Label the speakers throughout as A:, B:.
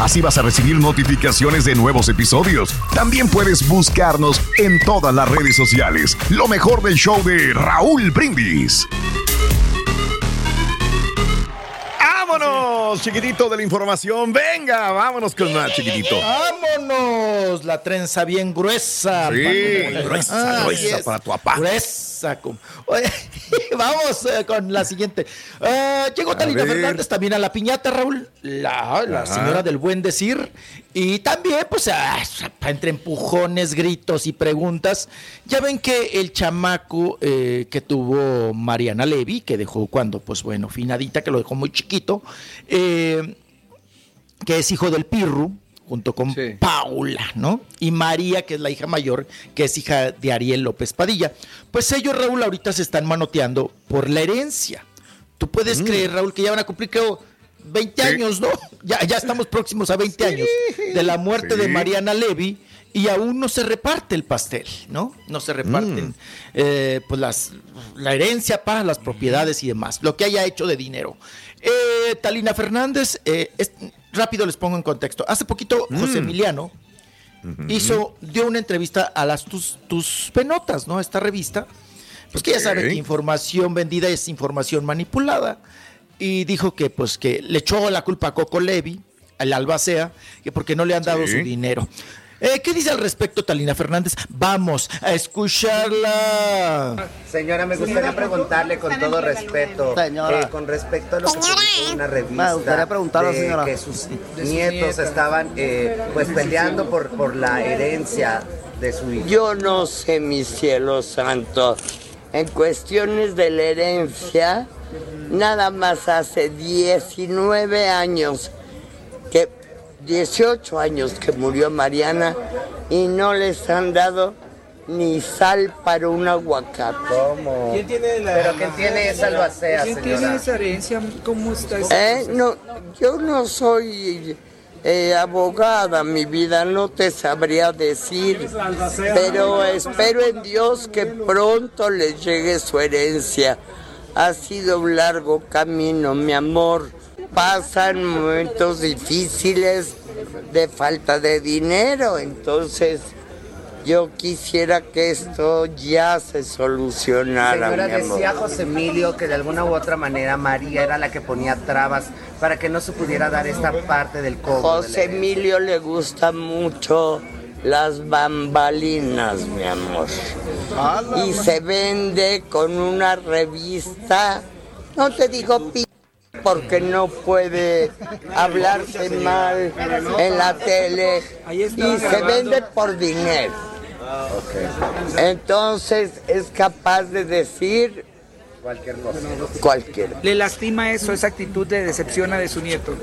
A: Así vas a recibir notificaciones de nuevos episodios. También puedes buscarnos en todas las redes sociales. Lo mejor del show de Raúl Brindis. ¡Vámonos, chiquitito de la información! ¡Venga, vámonos con más, chiquitito!
B: ¡Vámonos! La trenza bien gruesa.
A: Sí, gruesa, gruesa
B: es
A: para tu papá.
B: Gruesa. Oye, vamos eh, con la siguiente. Eh, llegó Talina. Fernández también a la piñata, Raúl. La, señora del buen decir. Y también, pues, ah, entre empujones, gritos y preguntas. Ya ven que el chamaco eh, que tuvo Mariana Levy, que dejó cuando, pues bueno, finadita, que lo dejó muy chiquito, que es hijo del Pirru, junto con
C: Sí.
B: Paula, ¿no? Y María, que es la hija mayor, que es hija de Ariel López Padilla. Pues ellos, Raúl, ahorita se están manoteando por la herencia. Tú puedes creer, Raúl, que ya van a cumplir, creo, 20
A: Mm. Sí.
B: años, ¿no? Ya, ya estamos próximos a 20 años de la muerte de. Mariana Levy y aún no se reparte el pastel, ¿no? No se reparten
A: Mm.
B: eh, pues las, la herencia para las propiedades y demás, lo que haya hecho de dinero. Eh, Talina Fernández, eh, es- rápido les pongo en contexto. Hace poquito
A: Mm.
B: José Emiliano hizo, dio una entrevista a las tus, tus penotas, ¿no? Esta revista. Pues que ya saben
A: Ok.
B: que información vendida es información manipulada. Y dijo que pues que le echó la culpa a Coco Levi, al Albacea, que porque no le han dado
A: Sí.
B: su dinero. Eh, ¿Qué dice al respecto Talina Fernández? Vamos a escucharla.
D: Señora, me gustaría preguntarle con todo respeto,
E: Señora.
D: eh, con respecto a lo que publicó una revista,
E: Me gustaría preguntarle,
D: de
E: señora.
D: que sus nietos estaban eh, pues peleando por, por la herencia de su hijo.
F: Yo no sé, mi cielo santo. En cuestiones de la herencia, nada más hace 19 años que 18 años que murió Mariana y no les han dado ni sal para un aguacate.
D: ¿Cómo? Pero ¿quién tiene esa albacea, señora?
G: herencia? ¿Cómo está
F: Eh, no, yo no soy eh, abogada, mi vida, no te sabría decir, pero espero en Dios que pronto les llegue su herencia. Ha sido un largo camino, mi amor. Pasan momentos difíciles de falta de dinero, entonces Yo quisiera que esto ya se solucionara.
D: Señora,
F: mi amor.
D: decía José Emilio que de alguna u otra manera María era la que ponía trabas para que no se pudiera dar esta parte del cobro. de
F: José Emilio le gusta mucho las bambalinas, mi amor. Y se vende con una revista, no te digo pi porque no puede hablarse mal en la tele y se vende por dinero. Entonces es capaz de decir
D: Cualquier cosa.
F: cualquier.
E: ¿Le lastima eso, esa actitud de decepciona de su nieto?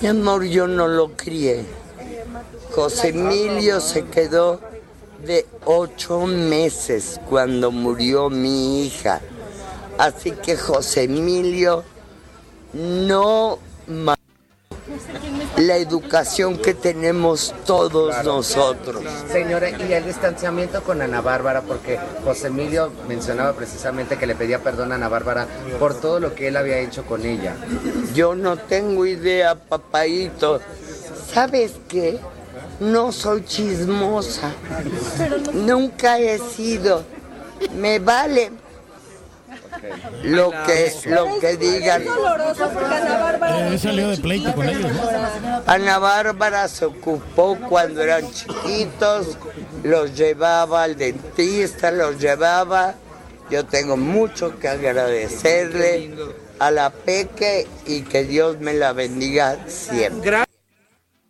F: Mi amor, yo no lo crié. José Emilio se quedó de ocho meses cuando murió mi hija. Así que José Emilio no ma- la educación que tenemos todos nosotros.
D: Señora, y el distanciamiento con Ana Bárbara, porque José Emilio mencionaba precisamente que le pedía perdón a Ana Bárbara por todo lo que él había hecho con ella.
F: Yo no tengo idea, papaito. ¿Sabes qué? No soy chismosa. Nunca he sido. Me vale lo que, lo que digan.
G: Eh, salió de pleito con ellos. ¿no?
F: Ana Bárbara se ocupó cuando eran chiquitos, los llevaba al dentista, los llevaba. Yo tengo mucho que agradecerle a la Peque y que Dios me la bendiga siempre.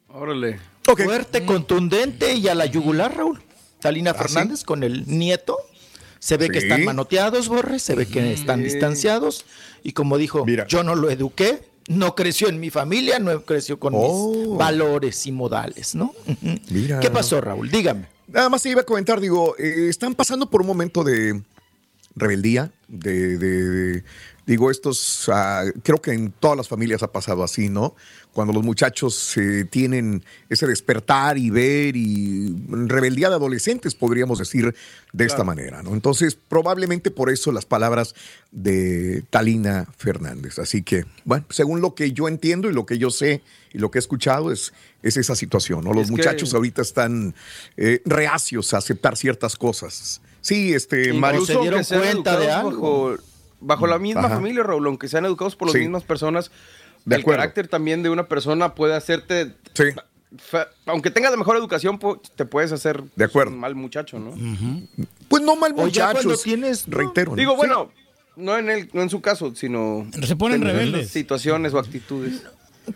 B: Órale. Fuerte, contundente y a la yugular, Raúl. Talina Fernández con el nieto. Se ve que están manoteados, Borre, se ve que están distanciados. Y como dijo, yo no lo eduqué, no creció en mi familia, no creció con mis valores y modales, ¿no?
A: Mira.
B: ¿Qué pasó, Raúl? Dígame.
A: Nada más te iba a comentar, digo, eh, están pasando por un momento de rebeldía, de, de- de- digo, estos, ah, creo que en todas las familias ha pasado así, ¿no? Cuando los muchachos eh, tienen ese despertar y ver y rebeldía de adolescentes, podríamos decir de esta manera, ¿no? Entonces, probablemente por eso las palabras de Talina Fernández. Así que, bueno, según lo que yo entiendo y lo que yo sé y lo que he escuchado es, es esa situación, ¿no? Los
H: Es que-
A: muchachos ahorita están eh, reacios a aceptar ciertas cosas. Sí, este, Mario.
H: Incluso aunque sean educados Bajo, bajo la misma
A: Ajá.
H: familia, Raúl, aunque sean educados por las
A: Sí.
H: mismas personas,
A: De
H: el
A: acuerdo.
H: carácter también de una persona puede hacerte... fa- Aunque tengas la mejor educación, te puedes hacer
A: De acuerdo.
H: un mal muchacho, ¿no?
A: Pues no mal
H: O ya
A: muchachos.
H: cuando
B: tienes,
A: reitero. ¿no?
H: Digo,
A: Sí.
H: bueno, no en, el, no en su caso, sino...
G: Se ponen
H: en
G: rebeldes.
H: Situaciones o actitudes.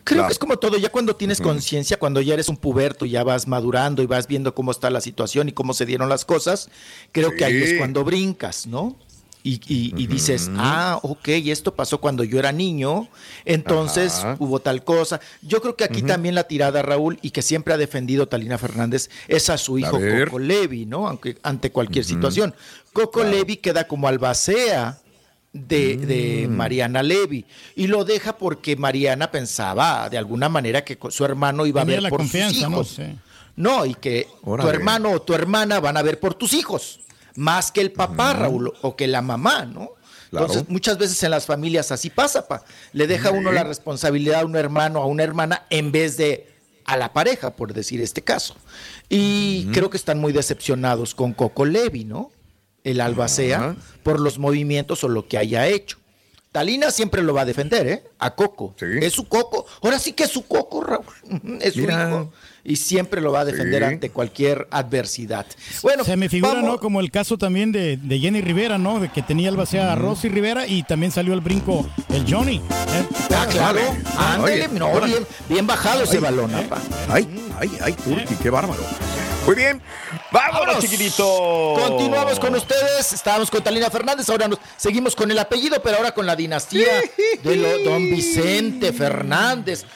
B: Creo que es como todo, ya cuando tienes conciencia, cuando ya eres un puberto, ya vas madurando y vas viendo cómo está la situación y cómo se dieron las cosas, creo que ahí es cuando brincas, ¿no? Y, y- y dices, ah, ok, esto pasó cuando yo era niño, entonces
A: Ajá.
B: hubo tal cosa. Yo creo que aquí también la tirada, Raúl, y que siempre ha defendido Talina Fernández, es a su hijo. Coco Levi, ¿no? Aunque ante cualquier situación. Coco Levi queda como albacea de, de
A: Mm.
B: Mariana Levy y lo deja porque Mariana pensaba de alguna manera que su hermano iba
G: Tenía
B: a ver
G: la
B: por sus
G: confianza, ¿no?
B: hijos.
G: Sí.
B: No, y que
A: Órale.
B: tu hermano o tu hermana van a ver por tus hijos, más que el papá, Raúl, o que la mamá, ¿no?
A: Claro.
B: Entonces, muchas veces en las familias así pasa, pa. Le deja uno la responsabilidad a un hermano, a una hermana, en vez de a la pareja, por decir este caso. Y creo que están muy decepcionados con Coco Levi, ¿no? El albacea, por los movimientos o lo que haya hecho. Talina siempre lo va a defender, ¿eh? A Coco. Es su Coco. Ahora sí que es su Coco, Raúl. Es su
A: Mira.
B: hijo. Y siempre lo va a defender
A: Sí.
B: ante cualquier adversidad. Bueno,
G: Se me figura,
B: vamos-
G: ¿no? Como el caso también de, de Jenny Rivera, ¿no? De que tenía albacea a Rosy Rivera y también salió al brinco el Johnny. ¿eh?
B: Ah, claro. Ándale,
A: Oye,
B: no, bien, bien bajado ese
A: Ay,
B: balón,
A: ¿eh?
B: apa.
A: Ay, ay, ay, Turki, qué bárbaro. Muy bien, vámonos,
B: Vámonos.
A: chiquitito.
B: Continuamos con ustedes. Estábamos con Talina Fernández, ahora nos seguimos con el apellido, pero ahora con la dinastía de lo- don Vicente Fernández.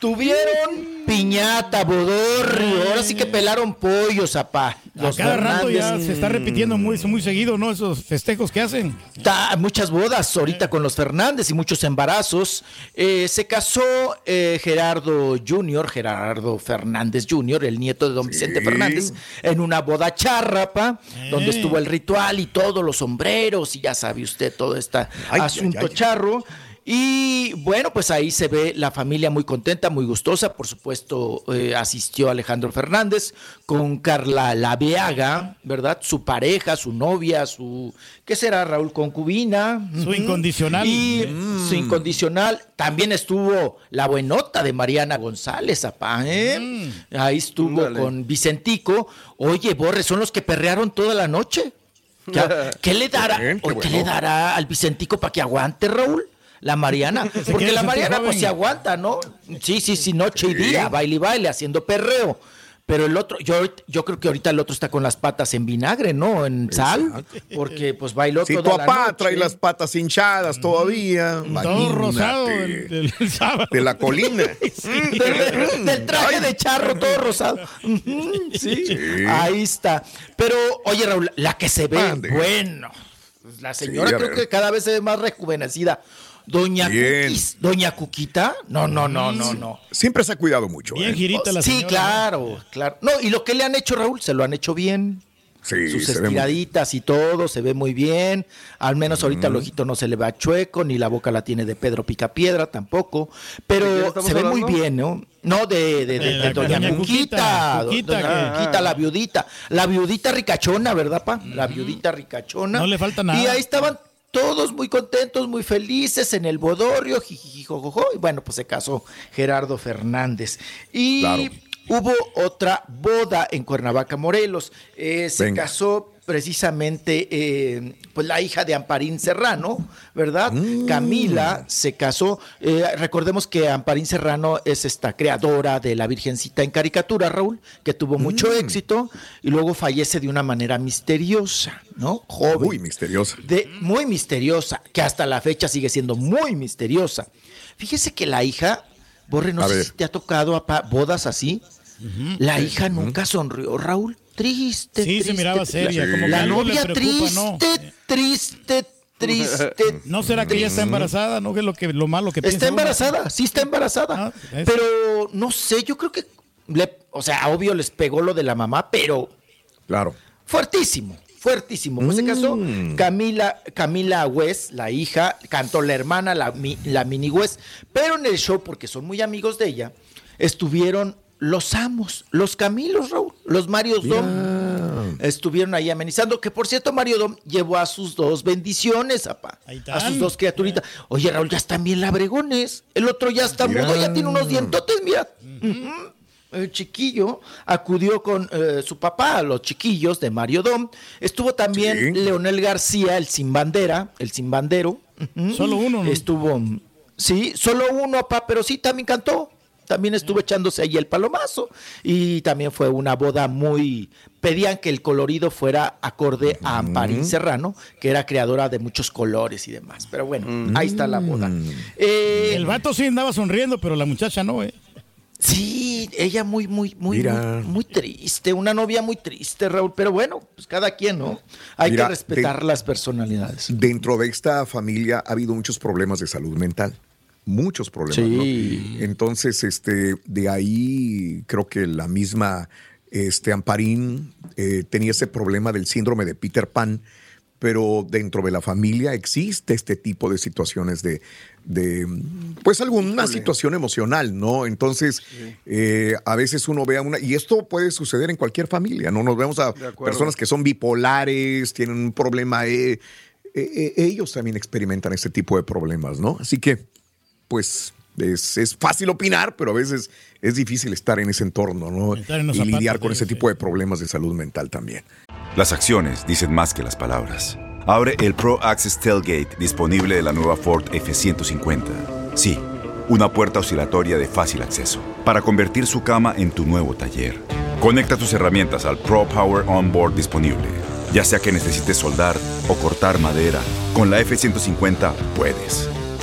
B: Tuvieron piñata, bodorrio, ahora sí que pelaron pollos, apá.
G: A cada rato ya se está repitiendo muy, muy seguido, ¿no? Esos festejos que hacen.
B: Ta- muchas bodas ahorita con los Fernández y muchos embarazos. Eh, se casó eh, Gerardo Junior, Gerardo Fernández Junior, el nieto de don Vicente Fernández, en una boda charrapa, donde estuvo el ritual y todos los sombreros y ya sabe usted todo este
A: Ay,
B: asunto
A: ay, ay.
B: charro. Y bueno, pues ahí se ve la familia muy contenta, muy gustosa. Por supuesto, eh, asistió Alejandro Fernández con Carla Laveaga, ¿verdad? Su pareja, su novia, su. ¿Qué será, Raúl? Concubina.
G: Su incondicional.
B: Y su incondicional. También estuvo la buenota de Mariana González, apá, ¿eh? Ahí estuvo con Vicentico. Oye, Borre, son los que perrearon toda la noche. ¿Qué le dará?
A: Bien, qué
B: ¿Qué le dará al Vicentico para que aguante, Raúl? La Mariana. Porque la Mariana pues se aguanta, ¿no? Sí, sí, sí, noche y día, baile y baile, haciendo perreo. Pero el otro, yo, yo creo que ahorita el otro está con las patas en vinagre, ¿no? En sal. Porque pues bailó
A: tu
B: toda la
A: papá
B: noche.
A: trae las patas hinchadas todavía.
G: Todo
A: imagínate.
G: rosado sábado.
A: De la colina.
B: del, del traje de charro todo rosado. Sí, ahí está. Pero, oye, Raúl, la que se ve,
A: Mande.
B: bueno, pues, la señora
A: Sí,
B: creo
A: ver.
B: que cada vez se ve más rejuvenecida. Doña Doña Cuquita, no, no, no, no, no.
A: Siempre se ha cuidado mucho.
G: Bien
A: ¿eh?
G: girita la
B: sí,
G: señora.
B: claro, claro. No, y lo que le han hecho, Raúl, se lo han hecho bien.
A: Sí,
B: Sus
A: se ve muy-
B: estiraditas y todo, se ve muy bien. Al menos ahorita el ojito no se le va chueco, ni la boca la tiene de Pedro Picapiedra tampoco.
H: ¿De
B: Pero se ve muy bien, ¿no? No, de, de, de-
G: De
B: Doña
G: Doña
B: Cuquita.
G: Cuquita, Cuquita,
B: Doña
G: que-
B: Cuquita, la viudita. La viudita ricachona, ¿verdad, pa? La viudita ricachona.
G: No le falta nada.
B: Y ahí estaban todos muy contentos, muy felices en el bodorio, jijijijojojo, y bueno, pues se casó Gerardo Fernández. Y
A: Claro.
B: hubo otra boda en Cuernavaca, Morelos. Eh, se
A: Venga.
B: casó precisamente eh, pues la hija de Amparín Serrano, ¿verdad?
A: Mm.
B: Camila se casó. Eh, recordemos que Amparín Serrano es esta creadora de la Virgencita en caricatura, Raúl, que tuvo mucho
A: Mm.
B: éxito y luego fallece de una manera misteriosa, ¿no? Joven
A: Muy misteriosa.
B: de muy misteriosa, que hasta la fecha sigue siendo muy misteriosa. Fíjese que la hija, Borre, no
A: A
B: sé
A: ver.
B: si te ha tocado apa, bodas así. La hija nunca sonrió, Raúl. Triste.
G: Sí, se
B: triste.
G: miraba seria,
B: La-
G: como que le
B: novia
G: preocupa,
B: triste,
G: ¿no?
B: triste, triste.
G: ¿No será que ella está embarazada? ¿No? Que es lo, que, lo malo que piensa
B: Está
G: uno?
B: embarazada, sí está embarazada.
G: Ah,
B: pero no sé, yo creo que, le- o sea, obvio les pegó lo de la mamá, pero
A: Claro.
B: Fuertísimo, fuertísimo. Pues se casó Camila, Camila West, la hija, cantó la hermana, la, la mini West, pero en el show, porque son muy amigos de ella, estuvieron los amos, los Camilos, Raúl, los Mario Dom. Estuvieron ahí amenizando, que por cierto, Mario Dom llevó a sus dos bendiciones, apá, a sus dos criaturitas. Oye, Raúl, ya están bien labregones. El otro ya está mudo, ya tiene unos dientotes, mira. El chiquillo acudió con eh, su papá a los chiquillos de Mario Dom. Estuvo también
A: Sí.
B: Leonel García, el sin bandera, el sin bandero.
G: Solo uno, ¿no?
B: Estuvo, sí, solo uno, papá, pero sí también cantó. También estuvo echándose ahí el palomazo. Y también fue una boda muy. Pedían que el colorido fuera acorde a Amparín Serrano, que era creadora de muchos colores y demás. Pero bueno, ahí está la boda. Eh,
G: El vato sí andaba sonriendo, pero la muchacha no, ¿eh?
B: Sí, ella muy, muy, muy, muy, muy triste, una novia muy triste, Raúl, pero bueno, pues cada quien, ¿no? Hay
A: Mira,
B: que respetar
A: de-
B: las personalidades.
A: Dentro de esta familia ha habido muchos problemas de salud mental. Muchos problemas.
B: Sí.
A: ¿no? Entonces, este, de ahí creo que la misma este, Amparín eh, tenía ese problema del síndrome de Peter Pan, pero dentro de la familia existe este tipo de situaciones de, de pues alguna situación emocional, ¿no? Entonces, eh, a veces uno ve a una, y esto puede suceder en cualquier familia, ¿no? Nos vemos a personas que son bipolares, tienen un problema, eh, ellos también experimentan este tipo de problemas, ¿no? Así que, pues, es, es fácil opinar, pero a veces es difícil estar en ese entorno, Y
G: zapatos
A: lidiar con ese
G: sí.
A: tipo de problemas de salud mental también.
I: Las acciones dicen más que las palabras. Abre el Pro Access Tailgate disponible de la nueva Ford F-150. Sí, una puerta oscilatoria de fácil acceso para convertir su cama en tu nuevo taller. Conecta tus herramientas al Pro Power Onboard disponible. Ya sea que necesites soldar o cortar madera, con la F-150 puedes.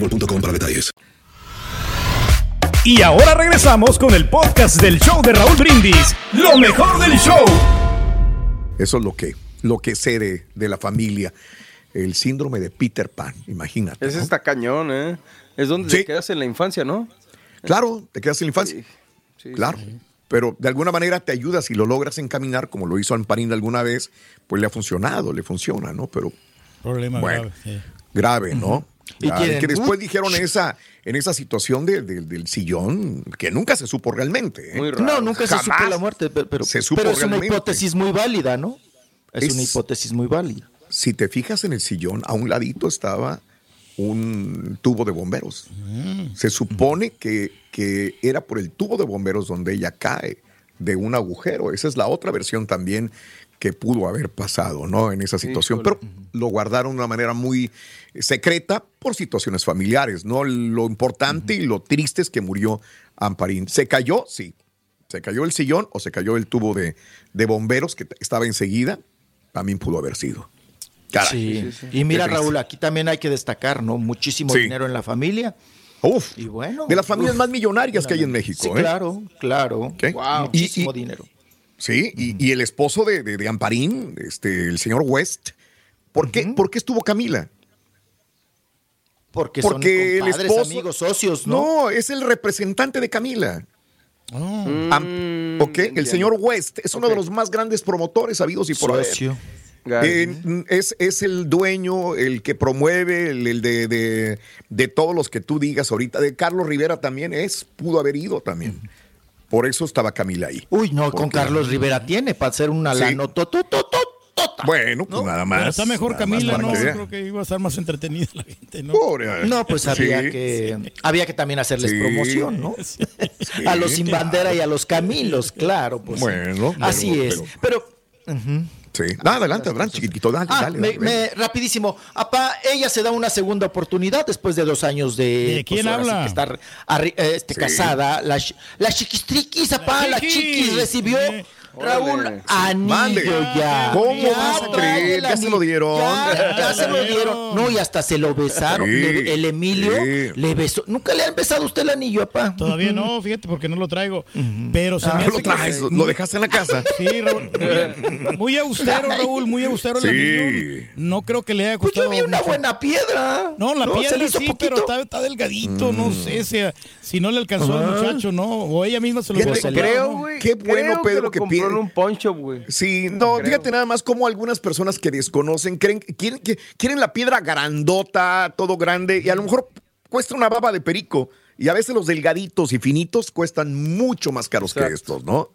J: para detalles.
K: Y ahora regresamos con el podcast del show de Raúl Brindis. Lo mejor del show.
A: Eso es lo que, lo que sé de, de la familia. El síndrome de Peter Pan, imagínate.
H: Ese
A: ¿no?
H: está cañón, ¿eh? Es donde te quedas en la infancia, ¿no?
A: Claro, te quedas en la infancia. claro. Pero de alguna manera te ayuda si lo logras encaminar, como lo hizo Amparín alguna vez, pues le ha funcionado, le funciona, ¿no? Pero
G: Problema grave. sí.
A: grave, ¿no?
B: Tienen
A: que después dijeron en esa, en esa situación de- de- del sillón, que nunca se supo realmente. ¿eh?
B: No, nunca se supo la muerte, pero, pero,
A: se supo
B: pero es una hipótesis muy válida, ¿no? Es,
A: Es-
B: una hipótesis muy válida.
A: Si te fijas en el sillón, a un ladito estaba un tubo de bomberos.
B: Mm.
A: Se supone que, que era por el tubo de bomberos donde ella cae de un agujero. Esa es la otra versión también que pudo haber pasado, ¿no? En esa situación. Pero lo guardaron de una manera muy secreta por situaciones familiares, ¿no? Lo importante y lo triste es que murió Amparín. ¿Se cayó? Sí. ¿Se cayó el sillón o se cayó el tubo de, de bomberos que estaba enseguida? También pudo haber sido. Caray.
B: Sí. Y mira. Raúl, aquí también hay que destacar, ¿no? Muchísimo
A: Sí.
B: dinero en la familia.
A: Uf.
B: Y bueno.
A: De las familias
B: uf.
A: más millonarias que hay en México.
B: Sí,
A: ¿eh?
B: claro, claro.
A: ¿Ok? Y-
B: Muchísimo
A: y-
B: dinero.
A: Sí, y, y el esposo de, de- de Amparín, este, el señor West, ¿por qué, ¿por qué estuvo Camila?
B: Porque, son
A: Porque el
B: compadres,
A: esposo-
B: amigos, socios, ¿no?
A: No, es el representante de Camila.
B: Mm.
A: Am- ok, el señor West es uno de los más grandes promotores habidos y por haber.
B: Socio.
A: Eh, es, es el dueño, el que promueve, el, el de, de- de todos los que tú digas ahorita. De Carlos Rivera también es, pudo haber ido también. Por eso estaba Camila ahí.
B: Uy, no, con Carlos Rivera tiene para hacer una
A: Sí.
B: lana.
A: Bueno, pues nada más.
G: Pero está mejor Camila, ¿no?
A: que vea.
G: Creo que iba a estar más entretenida la gente, ¿no?
A: Pobre.
B: No, pues había
A: Sí.
B: que había que también hacerles
A: Sí.
B: promoción, ¿no? A los sin bandera y a los Camilos, claro, pues.
A: Bueno,
B: así
A: pero-
B: es. Pero, ujú.
A: Sí. No, adelante, adelante, chiquitito, dale,
B: Ah,
A: dale.
B: me-
A: dale,
B: me- rapidísimo. Apá, ella se da una segunda oportunidad después de dos años de.
G: ¿De quién
B: sí
G: habla?
B: que estar arri- eh, este,
G: Sí.
B: casada. La, la chiquistriquis, apá, la,
G: chiquis.
B: chiquis recibió. Raúl, anillo
A: Mande.
B: ya.
A: ¿Cómo
B: Ya
A: vas a creer? ¿Ya se lo dieron?
B: Ya, ya se lo dieron. No, y hasta se lo besaron.
A: Sí,
B: Le- el Emilio
A: sí.
B: le besó. ¿Nunca le han besado usted el anillo, apá?
G: Todavía no, fíjate, porque no lo traigo. Pero se
A: Ah,
G: me
A: no
G: hace
A: lo traes,
G: que-
A: lo- dejaste en la casa.
G: Sí, Raúl. Muy, austero, Raúl, muy austero el
A: Sí.
G: anillo. No creo que le haya
B: Pues yo
G: costado
B: vi una
G: mucho.
B: buena piedra.
G: No, la
B: No,
G: piedra
B: le hizo
G: sí,
B: poquito.
G: pero está, está delgadito, no sé si, si no le alcanzó al
B: Ajá.
G: muchacho, ¿no? O ella misma se lo al lado,
H: Creo,
G: ¿no?
H: güey.
A: Qué bueno,
H: creo
A: Pedro,
H: lo
A: que
H: en un pawn shop, güey.
A: Sí, no,
H: Creo.
A: fíjate nada más como algunas personas que desconocen creen, quieren, que- quieren la piedra grandota, todo grande, y a lo mejor cuesta una baba de perico. Y a veces los delgaditos y finitos cuestan mucho más caros que estos, ¿no?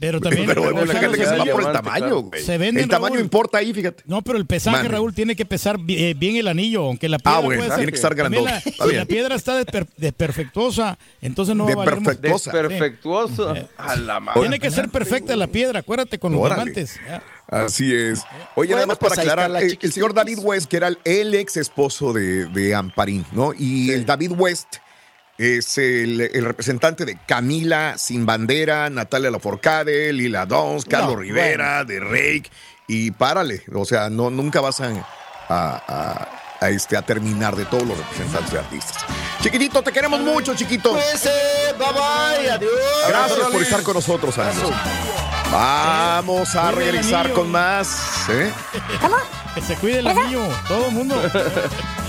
G: Pero también.
A: Pero la gente que
G: se
A: se va por el tamaño, güey.
G: Se venden,
A: El tamaño
G: Raúl.
A: importa ahí, fíjate.
G: No, pero el pesaje,
A: Mande.
G: Raúl, tiene que pesar eh, bien el anillo, aunque la piedra
A: Ah, bueno,
G: puede
A: tiene que estar grandote.
G: la-
A: Está
G: si
A: bien.
G: la piedra está desper- desperfectuosa, entonces no va a valer mucho.
A: Desperfectuosa.
H: Perfectuoso. A la madre.
G: Tiene que ser perfecta la piedra, acuérdate con los
A: Órale.
G: diamantes. Ya.
A: Así es. Oye,
B: Bueno,
A: nada más
B: pues
A: para aclarar,
B: la
A: el, señor David West, que era el, el ex esposo de, de Amparín, ¿no? Y el David West es el, el representante de Camila Sin Bandera, Natalia Laforcade, Lila Dons, Carlos
B: No,
A: Rivera, de Rake, y párale. O sea, no, nunca vas a, a- a- a, este, a terminar de todos los representantes de artistas. Chiquitito, te queremos mucho, chiquito.
B: Pues, eh, bye bye, adiós.
A: Gracias por estar con nosotros, amigos. Vamos a regresar con más. ¿eh?
G: Que se cuide el anillo, todo el mundo.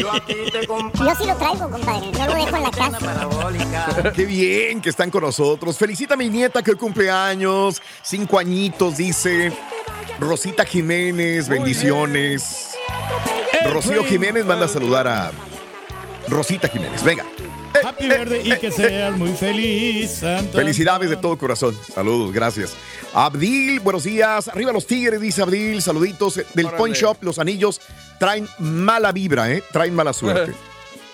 L: Yo sí lo traigo, compadre. No lo dejo en la casa.
A: Qué bien que están con nosotros. Felicita a mi nieta que hoy cumpleaños. Cinco añitos, dice. Rosita Jiménez, bendiciones. Rocío Jiménez manda a saludar a Rosita Jiménez. Venga.
G: Happy birthday y que seas muy feliz. Santo.
A: Felicidades de todo corazón. Saludos, gracias. Abdil, buenos días. Arriba los tigres, dice Abdil. Saluditos. Del. Pawn Shop, los anillos traen mala vibra, ¿eh? Traen mala suerte.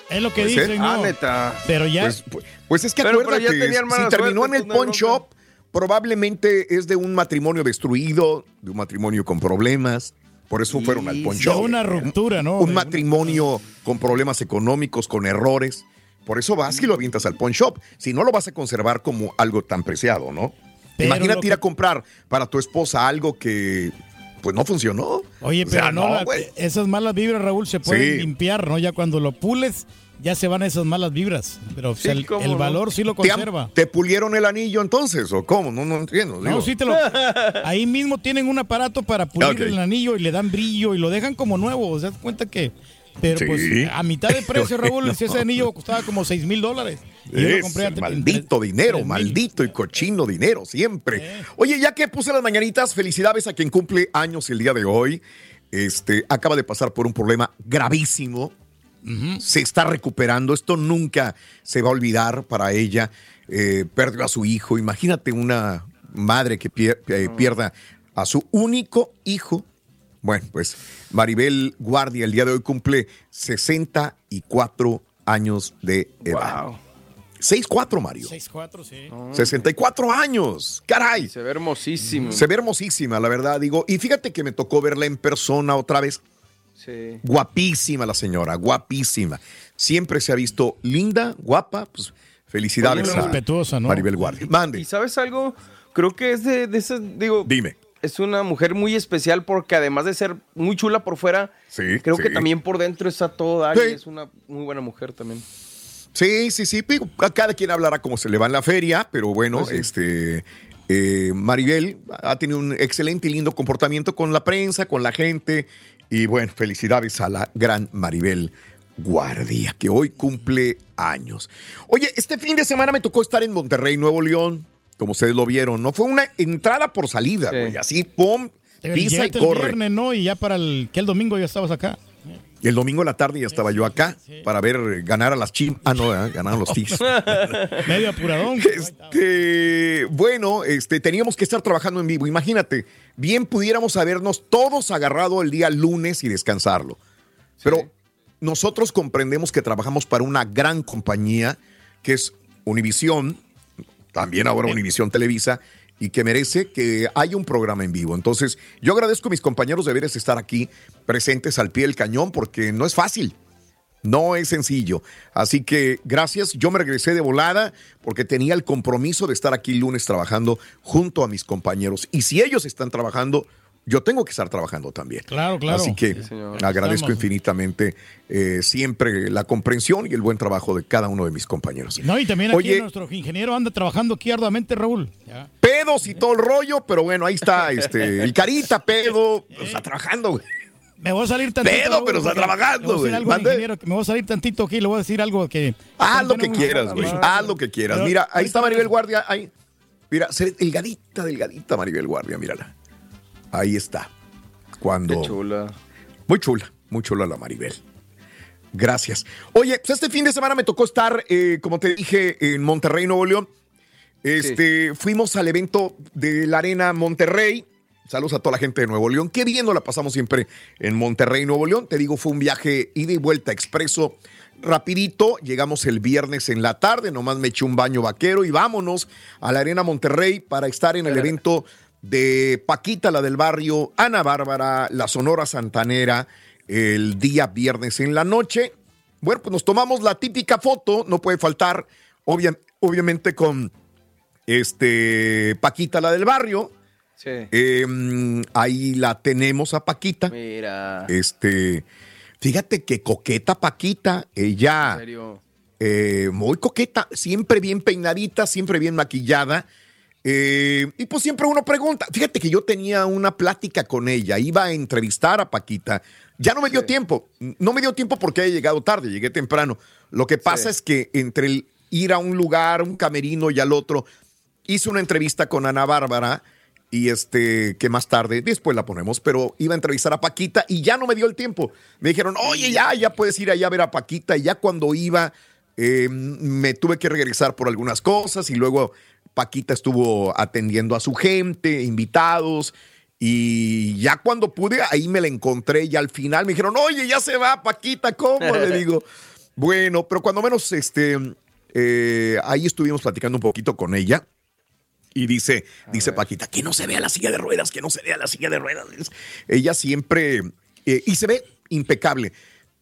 G: Es lo que
A: Puede ser.
G: dicen, ¿no?
H: Ah, neta.
G: Pero ya.
A: Pues, pues- pues es que
H: Pero- pero
A: acuérdate,
H: ya mala
A: si terminó en el
H: pues,
A: pawn shop, probablemente es de un matrimonio destruido, de un matrimonio con problemas. Por eso fueron al pawn
G: de
A: shop.
G: una ruptura, ¿no?
A: Un matrimonio con problemas económicos, con errores. Por eso vas y lo avientas al pawn shop. Si no lo vas a conservar como algo tan preciado, ¿no?
G: Pero
A: Imagínate ir a comprar para tu esposa algo que pues no funcionó.
G: Oye,
A: O
G: pero
A: sea,
G: no, la- esas malas vibras, Raúl, se pueden
A: Sí.
G: limpiar, ¿no? Ya cuando lo pules, ya se van esas malas vibras. Pero pues,
A: Sí,
G: el,
A: cómo
G: el
A: no.
G: valor sí lo
A: ¿Te, han-
G: conserva.
A: ¿Te pulieron el anillo entonces o cómo? No, no entiendo.
G: No,
A: digo.
G: sí te lo. Ahí mismo tienen un aparato para pulir el anillo y le dan brillo y lo dejan como nuevo. O sea, das cuenta que. Pero
A: Sí.
G: pues a mitad de precio, Raúl, si ese anillo costaba como 6 mil dólares. Y yo lo
A: Es
G: compré a-
A: el maldito dinero, maldito y cochino dinero, siempre. Oye, ya que puse las mañanitas, felicidades a quien cumple años el día de hoy. Este, acaba de pasar por un problema gravísimo. Se está recuperando. Esto nunca se va a olvidar para ella. Eh, perdió a su hijo. Imagínate una madre que eh, pierda a su único hijo. Bueno, pues Maribel Guardia el día de hoy cumple 64 años de edad. 6'4, Mario.
G: 6-4, sí.
A: 64 años. Caray.
H: Se ve hermosísimo.
A: Se ve hermosísima, la verdad, digo. Y fíjate que me tocó verla en persona otra vez.
H: Sí.
A: Guapísima la señora, guapísima. Siempre se ha visto linda, guapa. Pues felicidades a
G: respetuosa, ¿no?
A: Maribel Guardia. Mande.
H: ¿Y sabes algo? Creo que es de, de esas, digo...
A: Dime.
H: Es una mujer muy especial porque además de ser muy chula por fuera, creo que también por dentro está
A: Sí.
H: y es una muy buena mujer también.
A: Sí, sí, sí. Cada quien hablará como se le va en la feria, pero bueno,
H: Pues
A: este. eh, Maribel ha tenido un excelente y lindo comportamiento con la prensa, con la gente. Y bueno, felicidades a la gran Maribel Guardia, que hoy cumple años. Oye, este fin de semana me tocó estar en Monterrey, Nuevo León, como ustedes lo vieron, ¿no? Fue una entrada por salida, güey. Así, pum, pisa y
G: Llegaste el
A: corre.
G: viernes, ¿no? Y ya para el, que el domingo ya estabas acá.
A: Y el domingo en la tarde ya estaba yo acá para ver ganar a las chim. Ah, no, ¿eh? ganaron los Tigres.
G: Medio apuradón.
A: Este, bueno, este, teníamos que estar trabajando en vivo. Imagínate, bien pudiéramos habernos todos agarrado el día lunes y descansarlo. Pero nosotros comprendemos que trabajamos para una gran compañía que es Univisión, también ahora Univisión Televisa, y que merece que haya un programa en vivo. Entonces, yo agradezco a mis compañeros de veras estar aquí presentes al pie del cañón porque no es fácil. No es sencillo. Así que gracias. Yo me regresé de volada porque tenía el compromiso de estar aquí el lunes trabajando junto a mis compañeros. Y si ellos están trabajando, yo tengo que estar trabajando también.
G: Claro, claro.
A: Así que
G: Sí,
A: agradezco
G: Estamos.
A: infinitamente eh, siempre la comprensión y el buen trabajo de cada uno de mis compañeros.
G: No, y también aquí
A: Oye,
G: nuestro ingeniero anda trabajando aquí arduamente, Raúl. Ya.
A: pedos y todo el rollo, pero bueno, ahí está este, el carita, pedo, está trabajando, güey.
G: Me voy a salir tantito.
A: Pedo, pero está trabajando, güey.
G: me voy a salir tantito aquí, le voy a decir algo que...
A: Haz lo que quieras, güey. Haz lo que quieras. Mira, ahí está Maribel Guardia. Ahí. Mira, delgadita, delgadita Maribel Guardia, mírala. Ahí está. Cuando.
H: Qué chula.
A: Muy chula, muy chula la Maribel. Gracias. Oye, pues este fin de semana me tocó estar, eh, como te dije, en Monterrey, Nuevo León. Este, Fuimos al evento de la Arena Monterrey. Saludos a toda la gente de Nuevo León. Qué bien nos la pasamos siempre en Monterrey, Nuevo León. Te digo, fue un viaje ida y vuelta expreso. Rapidito, llegamos el viernes en la tarde, nomás me eché un baño vaquero y vámonos a la Arena Monterrey para estar en el evento de Paquita, la del barrio, Ana Bárbara, la Sonora Santanera, el día viernes en la noche. Bueno, pues nos tomamos la típica foto, no puede faltar, obvia- obviamente con este Paquita, la del barrio.
H: Sí.
A: Eh, mm, ahí la tenemos a Paquita.
H: Mira.
A: Este, fíjate que coqueta Paquita, ella
H: En serio.
A: eh, muy coqueta, siempre bien peinadita, siempre bien maquillada. Eh, y pues siempre uno pregunta, fíjate que yo tenía una plática con ella, iba a entrevistar a Paquita, ya no me dio tiempo, no me dio tiempo porque he llegado tarde, llegué temprano. Lo que pasa es que entre el ir a un lugar, un camerino y al otro, hice una entrevista con Ana Bárbara y este, que más tarde, después la ponemos, pero iba a entrevistar a Paquita y ya no me dio el tiempo. Me dijeron, oye, ya, ya puedes ir allá a ver a Paquita. Y ya cuando iba, eh, me tuve que regresar por algunas cosas y luego Paquita estuvo atendiendo a su gente, invitados. Y ya cuando pude, ahí me la encontré y al final me dijeron, oye, ya se va Paquita, ¿cómo? Le digo, bueno, pero cuando menos, este, eh, ahí estuvimos platicando un poquito con ella. Y dice, dice Paquita, que no se vea la silla de ruedas, que no se vea la silla de ruedas. Ella siempre, eh, y se ve impecable.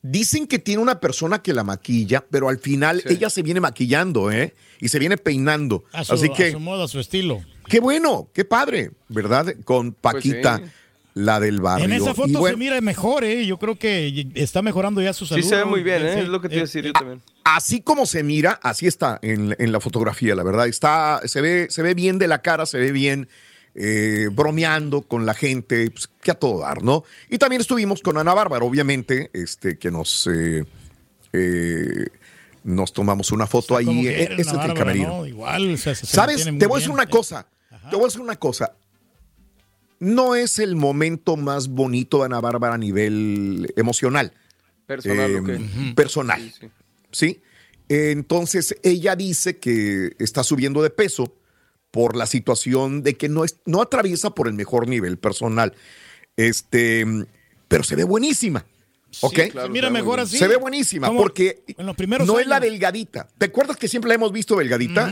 A: Dicen que tiene una persona que la maquilla, pero al final ella se viene maquillando, ¿eh? Y se viene peinando.
G: A su,
A: Así que,
G: a su modo, a su estilo.
A: qué bueno, qué padre, ¿verdad? Con Paquita,
G: sí.
A: la del barrio.
G: En esa
A: Y
G: foto se mira mejor, ¿eh? Yo creo que está mejorando ya su salud.
H: Sí se ve muy bien, ¿eh? Es lo que te iba a decir yo también.
A: Así como se mira, así está en, en la fotografía, la verdad. Está, se ve, se ve bien de la cara, se ve bien eh, bromeando con la gente, pues, que a todo dar, ¿no? Y también estuvimos con Ana Bárbara, obviamente, este, que nos, eh, eh, nos tomamos una foto ahí. eh, este es el camerino.
G: ¿no? Igual, o sea, se
A: ¿Sabes? Te voy a decir
G: bien.
A: una cosa. Te voy a decir una cosa. No es el momento más bonito de Ana Bárbara a nivel emocional.
H: Personal,
A: Eh,
H: ok.
A: Personal. Sí, Entonces ella dice que está subiendo de peso por la situación de que no, es, no atraviesa por el mejor nivel personal. Este, pero se ve buenísima. ¿Ok?
G: claro, mira mejor así.
A: Se ve buenísima porque
G: en los primeros
A: no es la delgadita. ¿Te acuerdas que siempre la hemos visto delgadita?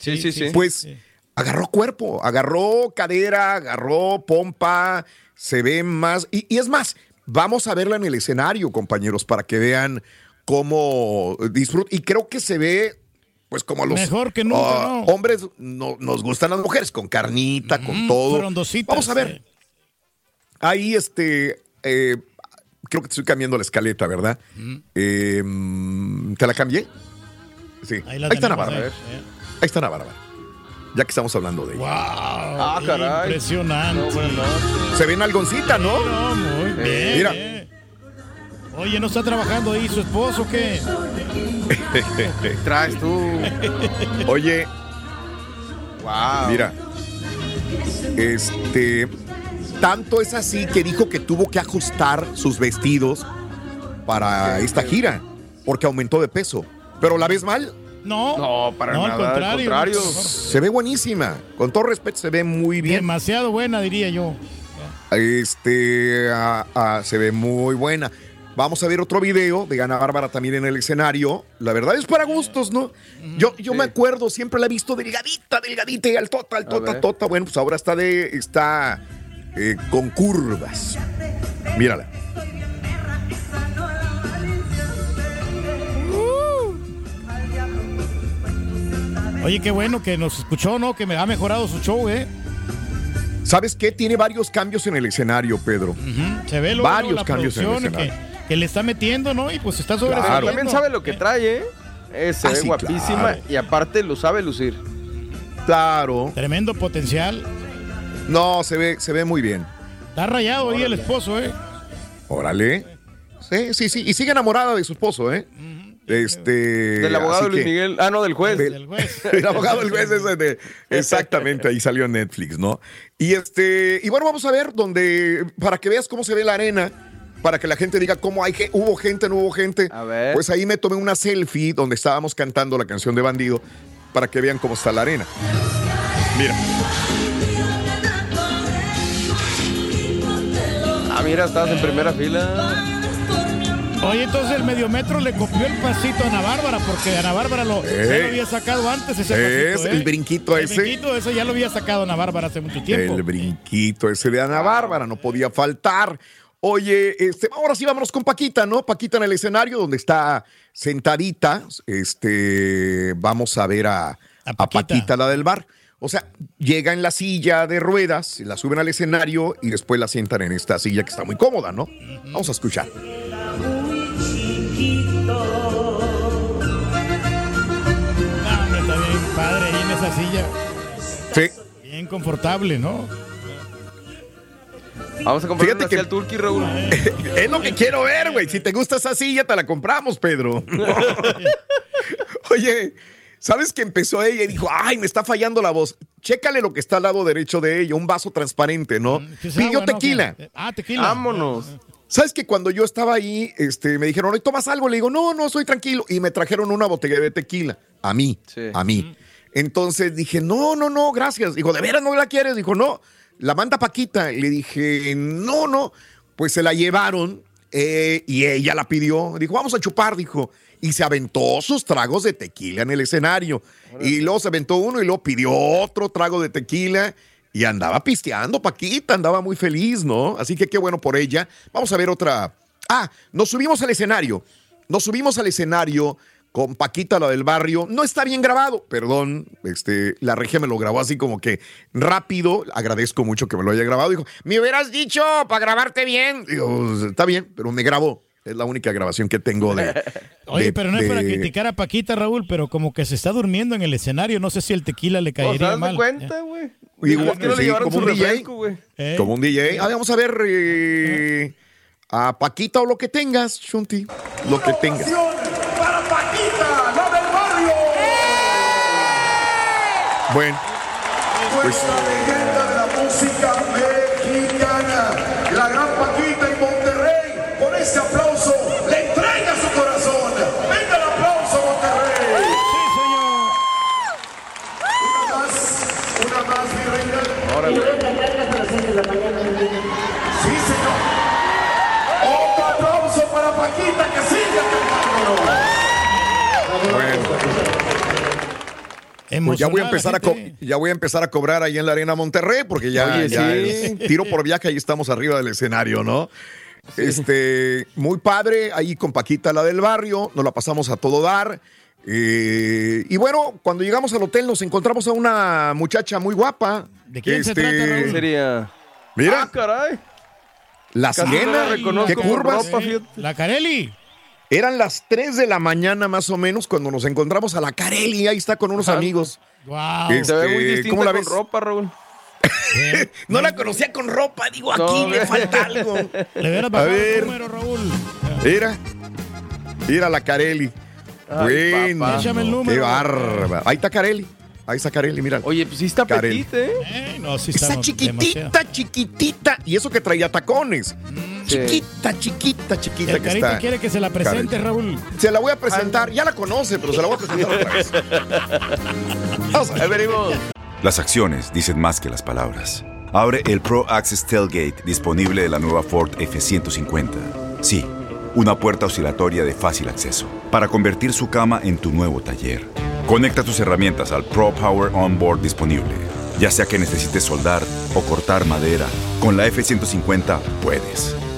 H: Sí, sí, sí.
A: Pues agarró cuerpo, agarró cadera, agarró pompa, se ve más. Y, y es más, vamos a verla en el escenario, compañeros, para que vean cómo disfruta. Y creo que se ve, pues como los
G: Mejor que nunca,
A: ah,
G: ¿no?
A: hombres no, nos gustan las mujeres, con carnita, con todo.
G: frondositas,
A: Vamos a ver. Ahí, este, eh, creo que te estoy cambiando la escaleta, ¿verdad? Eh, ¿Te la cambié? Sí. Ahí,
G: la
A: está
G: tenemos,
A: Bárbara.
G: eh, eh.
A: Ahí está Ana Bárbara. Ya que estamos hablando de ella.
H: Ah, caray.
G: Impresionante.
A: Se ve en algoncita, ¿no?
G: No, muy bien.
A: Mira.
G: Oye, ¿no está trabajando ahí su esposo o qué?
H: Traes tú.
A: Oye,
H: Wow.
A: mira. Este. Tanto es así que dijo que tuvo que ajustar sus vestidos para esta gira. Porque aumentó de peso. Pero la ves mal.
G: No.
H: No, para
G: No, al
H: nada. Al
G: contrario.
H: contrario.
A: Se ve buenísima. Con todo respeto, se ve muy bien.
G: Demasiado buena, diría yo.
A: Este ah, ah, se ve muy buena. Vamos a ver otro video de Ana Bárbara también en el escenario. La verdad es para gustos, ¿no? Yo, yo me acuerdo, siempre la he visto delgadita, delgadita, y altota, altota, tota. Bueno, pues ahora está de. está eh, con curvas. Mírala.
G: Oye, qué bueno que nos escuchó, ¿no? Que me ha mejorado su show, ¿eh?
A: ¿Sabes qué? Tiene varios cambios en el escenario, Pedro.
G: Se ve luego,
A: Varios
G: la
A: cambios en el
G: que,
A: escenario.
G: Que le está metiendo, ¿no? Y pues está
H: Pero
G: sobresaliendo.
H: también sabe lo que trae, ¿eh? Eh, se
A: Ah,
H: ve
A: sí,
H: guapísima
A: claro.
H: y aparte lo sabe lucir.
A: Claro.
G: Tremendo potencial.
A: No, se ve, se ve muy bien.
G: Está rayado ahí el esposo, ¿eh?
A: Órale. Sí, sí, sí. Y sigue enamorada de su esposo, ¿eh? Este.
H: Del abogado Luis
A: que-
H: Miguel. Ah, no, del juez.
G: El juez.
A: El abogado del juez ese de- exactamente, ahí salió Netflix, ¿no? Y este, y bueno, vamos a ver donde, para que veas cómo se ve la arena, para que la gente diga cómo hay que, hubo gente, no hubo gente.
H: A ver.
A: Pues ahí me tomé una selfie donde estábamos cantando la canción de Bandido, para que vean cómo está la arena. Mira.
H: Ah, mira, estás en primera fila.
G: Oye, entonces el mediometro le copió el pasito a Ana Bárbara, porque Ana Bárbara lo, lo había sacado antes ese
A: Es
G: pasito, ¿eh?
A: el brinquito
G: El
A: ese.
G: brinquito, eso ya lo había sacado Ana Bárbara hace mucho tiempo.
A: El brinquito ese de Ana Bárbara, no podía faltar. Oye, este, ahora sí vámonos con Paquita, ¿no? Paquita en el escenario donde está sentadita. Este, vamos a ver a, a Paquita. la del bar. O sea, llega en la silla de ruedas, la suben al escenario y después la sientan en esta silla que está muy cómoda, ¿no? Vamos a escuchar.
G: Ah, hombre, está bien padre ahí en esa silla.
A: Sí.
G: Bien confortable, ¿no?
H: Vamos a comprar
A: Fíjate
H: una
A: que-
H: así al Turkey, Raúl.
A: es lo que quiero ver, güey. Si te gusta esa silla, te la compramos, Pedro. Oye, ¿sabes que empezó ella y dijo, ay, me está fallando la voz? Chécale lo que está al lado derecho de ella, un vaso transparente, ¿no?
G: Es
A: Pidió tequila.
G: Que- Ah, tequila.
H: Vámonos.
A: ¿Sabes que cuando yo estaba ahí, este, me dijeron, ¿y tomas algo? Le digo, no, no, estoy tranquilo. Y me trajeron una botella de tequila. A mí, a mí. Entonces dije, no, no, no, gracias. Dijo, ¿de veras no la quieres? Dijo, no, la manda Paquita. Le dije, no, no. Pues se la llevaron eh, y ella la pidió. Dijo, vamos a chupar, dijo. Y se aventó sus tragos de tequila en el escenario. Y luego se aventó uno y luego pidió otro trago de tequila. Y andaba pisteando, Paquita, andaba muy feliz, ¿no? Así que qué bueno por ella. Vamos a ver otra. Ah, nos subimos al escenario. Nos subimos al escenario con Paquita, la del barrio. No está bien grabado, perdón. Este, la regia me lo grabó así como que rápido. Agradezco mucho que me lo haya grabado. Dijo, me hubieras dicho para grabarte bien. Digo, está bien, pero me grabó. Es la única grabación que tengo de.
G: Oye,
A: de-
G: pero no es para criticar a Paquita, Raúl, pero como que se está durmiendo en el escenario. No sé si el tequila le
H: O sea,
G: caería mal.
H: cuenta, güey.
A: Igual,
H: que no le
A: sí,
H: llevaron
A: como
H: su
A: un DJ.
H: refresco, güey.
G: Eh.
A: Como un DJ. Ah, vamos a ver eh, a Paquita o lo que tengas, Chunti. Lo que tengas.
M: Para Paquita, la del barrio.
A: Bueno, pues Pues ya voy a empezar a ya voy a empezar a cobrar ahí en la Arena Monterrey porque ya,
H: Oye,
A: ya
H: sí.
A: es tiro por viaje ahí estamos arriba del escenario, ¿no? Este, muy padre ahí con Paquita la del barrio, nos la pasamos a todo dar. Eh, y bueno, cuando llegamos al hotel nos encontramos a una muchacha muy guapa.
G: ¿De quién se trata, Raúl?
H: Sería.
A: Mira,
H: Ah, caray.
A: la sirena,
H: reconozco
A: qué curvas.
H: ropa.
G: La Carelli.
A: Eran las 3 de la mañana más o menos cuando nos encontramos a la Carelli, ahí está con unos amigos.
G: Wow.
A: Este,
H: Se ve muy distinta
A: ¿Cómo la
H: con
A: ves?
H: ropa, Raúl.
A: No la conocía con ropa, digo, aquí
H: No,
A: le falta algo.
G: Le hubieras
A: A
G: bajado
A: ver.
G: el número, Raúl.
A: Mira, mira la Carelli.
H: Ay,
A: bueno,
H: papá.
G: El
A: qué
G: número.
A: bárbara. Ahí está Carelli. Ahí está Carelli, mira.
H: Oye, pues sí está
A: Carelli.
H: petite, ¿eh?
G: Eh, no, sí está
A: Está chiquitita, chiquitita. Y eso que traía tacones. Chiquita, chiquita, chiquita
G: El
A: que
G: Carita
A: está.
G: quiere que se la presente, Raúl.
A: Se la voy a presentar. Ya la conoce, pero se la voy a presentar otra vez. Vamos a ver.
H: venimos.
I: Las acciones dicen más que las palabras. Abre el Pro Access Tailgate disponible de la nueva Ford F-150. Sí, una puerta oscilatoria de fácil acceso para convertir su cama en tu nuevo taller. Conecta tus herramientas al Pro Power Onboard disponible. Ya sea que necesites soldar o cortar madera, con la F-150 puedes.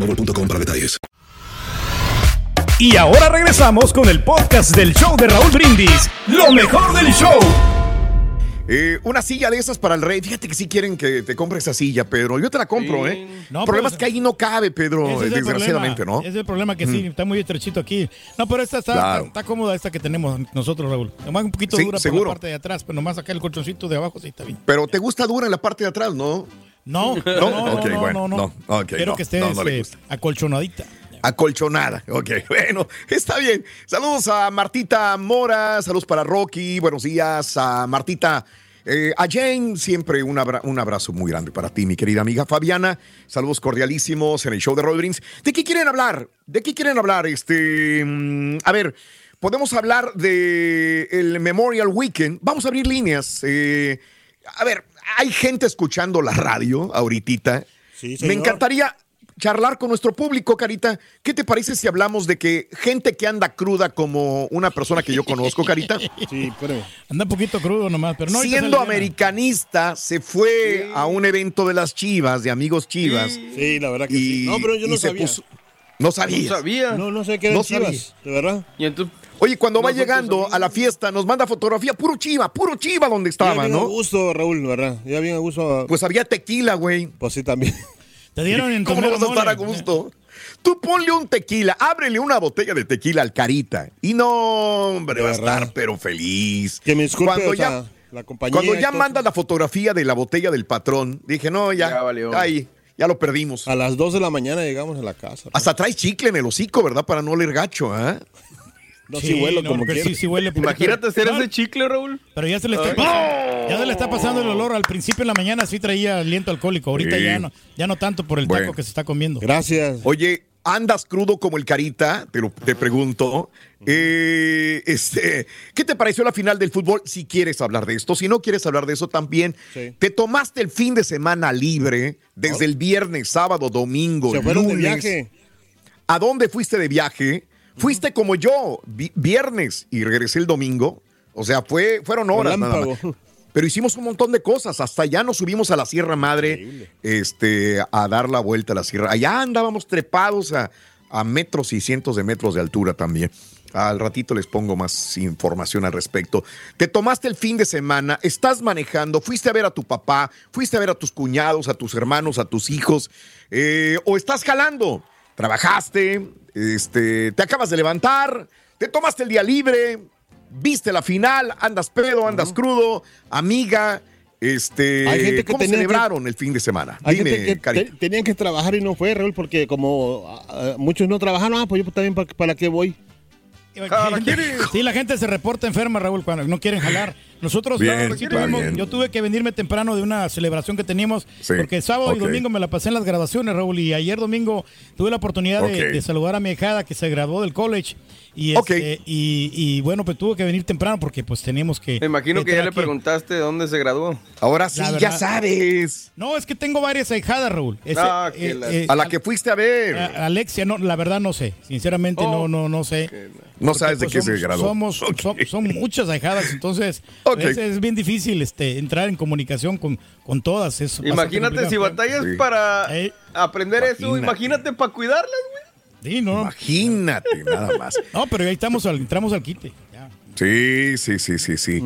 J: boostmobile.com para detalles.
K: Y ahora regresamos con el podcast del show de Raúl Brindis. Lo mejor del show.
A: Eh, una silla de esas para el rey. Fíjate que sí quieren que te compre esa silla, Pedro. Yo te la compro, ¿eh?
G: No,
A: el problema es que ahí no cabe, Pedro,
G: es
A: desgraciadamente,
G: problema.
A: ¿no?
G: Es el problema que sí,
A: Mm.
G: está muy estrechito aquí. No, pero esta está,
A: Claro.
G: está, está cómoda, esta que tenemos nosotros, Raúl. Nomás un poquito
A: Sí,
G: dura por
A: seguro.
G: la parte de atrás, pero nomás acá el colchoncito de abajo sí está bien.
A: Pero te gusta dura en la parte de atrás, ¿no?
G: No, no,
A: No,
G: no,
A: ok,
G: no,
A: bueno,
G: no, no. Quiero
A: no,
G: que esté
A: no, no le
G: este, acolchonadita.
A: Acolchonada. Ok, bueno, está bien. Saludos a Martita Mora, saludos para Rocky, buenos días a Martita. eh, a Jane, siempre un, abra- un abrazo muy grande para ti, mi querida amiga Fabiana. Saludos cordialísimos en el show de Roy Brins. ¿De qué quieren hablar? ¿De qué quieren hablar? Este, mm, a ver, podemos hablar de el Memorial Weekend. Vamos a abrir líneas. Eh, a ver, hay gente escuchando la radio ahorita. Me
N: señor.
A: encantaría charlar con nuestro público, Carita. ¿Qué te parece si hablamos de que gente que anda cruda como una persona que yo conozco, Carita?
N: Sí, pero
G: Anda un poquito crudo nomás, pero no.
A: Siendo americanista, se fue a un evento de las Chivas, de amigos Chivas.
N: Sí, la verdad que
A: y,
N: sí. No, pero yo no sabía.
A: puso- no sabía.
H: No sabía.
N: No, no sé qué eran
A: No
N: chivas,
A: sabía.
N: de verdad.
H: Y entonces,
A: Oye, cuando va llegando a la fiesta, nos manda fotografía, puro chiva, puro chiva donde
N: ya
A: estaba,
N: bien a
A: ¿no?
N: gusto, Raúl, ¿verdad? Ya bien a gusto.
A: Pues había tequila, güey.
N: Pues sí, también.
G: Te dieron en
A: ¿Cómo no vas a estar a gusto? Tú ponle un tequila, ábrele una botella de tequila al carita. Y no, hombre, va a
N: verdad.
A: estar pero feliz.
N: Que me disculpe,
A: Cuando
N: o
A: ya,
N: sea, la compañía.
A: cuando ya
N: todo.
A: manda la fotografía de la botella del patrón, dije, no, ya,
H: Ya valió.
A: ahí, ya lo perdimos.
N: A las 2 de la mañana llegamos a la casa.
A: Hasta trae chicle en el hocico, ¿verdad? Para no oler gacho, ¿ah?
N: No,
G: Sí,
N: si
G: no,
N: como quiera.
G: sí, sí huele.
H: imagínate hacer ese chicle, Raúl.
G: Pero ya se le está pasando, ya se le está pasando el olor. Al principio en la mañana sí traía aliento alcohólico. Ahorita
A: Sí.
G: ya no, ya no tanto por el
A: Bueno.
G: taco que se está comiendo.
N: Gracias.
A: Oye, ¿andas crudo como el carita? Te, lo- te pregunto. Eh, este, ¿Qué te pareció la final del fútbol? Si quieres hablar de esto, si no quieres hablar de eso también.
N: Sí.
A: Te tomaste el fin de semana libre desde el viernes, sábado, domingo,
N: Se fueron de
A: lunes.
N: viaje.
A: ¿A dónde fuiste de viaje? Fuiste como yo, vi- viernes y regresé el domingo. O sea, fue, fueron horas nada más. Pero hicimos un montón de cosas. Hasta allá nos subimos a la Sierra Madre este, a dar la vuelta a la Sierra. Allá andábamos trepados a, a metros y cientos de metros de altura también. Al ratito les pongo más información al respecto. Te tomaste el fin de semana, estás manejando, fuiste a ver a tu papá, fuiste a ver a tus cuñados, a tus hermanos, a tus hijos, eh, o estás jalando, trabajaste, este, te acabas de levantar, te tomaste el día libre, viste la final, andas pedo, andas crudo, amiga, este,
N: Hay gente que
A: ¿cómo
N: que-
A: celebraron el fin de semana?
N: Hay
A: Dime,
N: gente que
A: Cari.
N: te- tenían que trabajar y no fue, Raúl, porque como ah, ah, muchos no trabajaron, ah, pues yo también para, para qué voy.
G: Sí, la gente se reporta enferma, Raúl, cuando no quieren jalar. Nosotros
A: Bien,
G: tuvimos- yo tuve que venirme temprano de una celebración que teníamos,
A: Sí,
G: porque sábado y domingo me la pasé en las graduaciones, Raúl, y ayer domingo tuve la oportunidad de, saludar a mi hijada que se graduó del college. Y,
A: Ok.
G: este, y, y, bueno, pues tuve que venir temprano porque pues teníamos que...
H: Me imagino que ya le preguntaste dónde se graduó.
A: Ahora sí, ya sabes.
G: No, es que tengo varias ahijadas, Raúl. Ese-
H: Ah, que la-
A: A la que fuiste a ver.
G: a- Alexia, no, la verdad no sé. Sinceramente
H: Oh.
G: no, no, no sé.
A: No
G: Porque,
A: sabes de
G: pues,
A: qué se graduó.
G: Somos, son, son muchas ahijadas, entonces
A: Ok.
G: es, es bien difícil este, entrar en comunicación con, con todas. Es bastante
H: Imagínate si batallas
A: Sí.
H: para
G: Eh.
H: aprender eso,
A: Imagínate.
H: para cuidarlas, güey.
G: Sí, no,
A: Imagínate, nada más.
G: no, pero ahí estamos al, entramos al quite. ya.
A: Sí, sí, sí, sí, sí.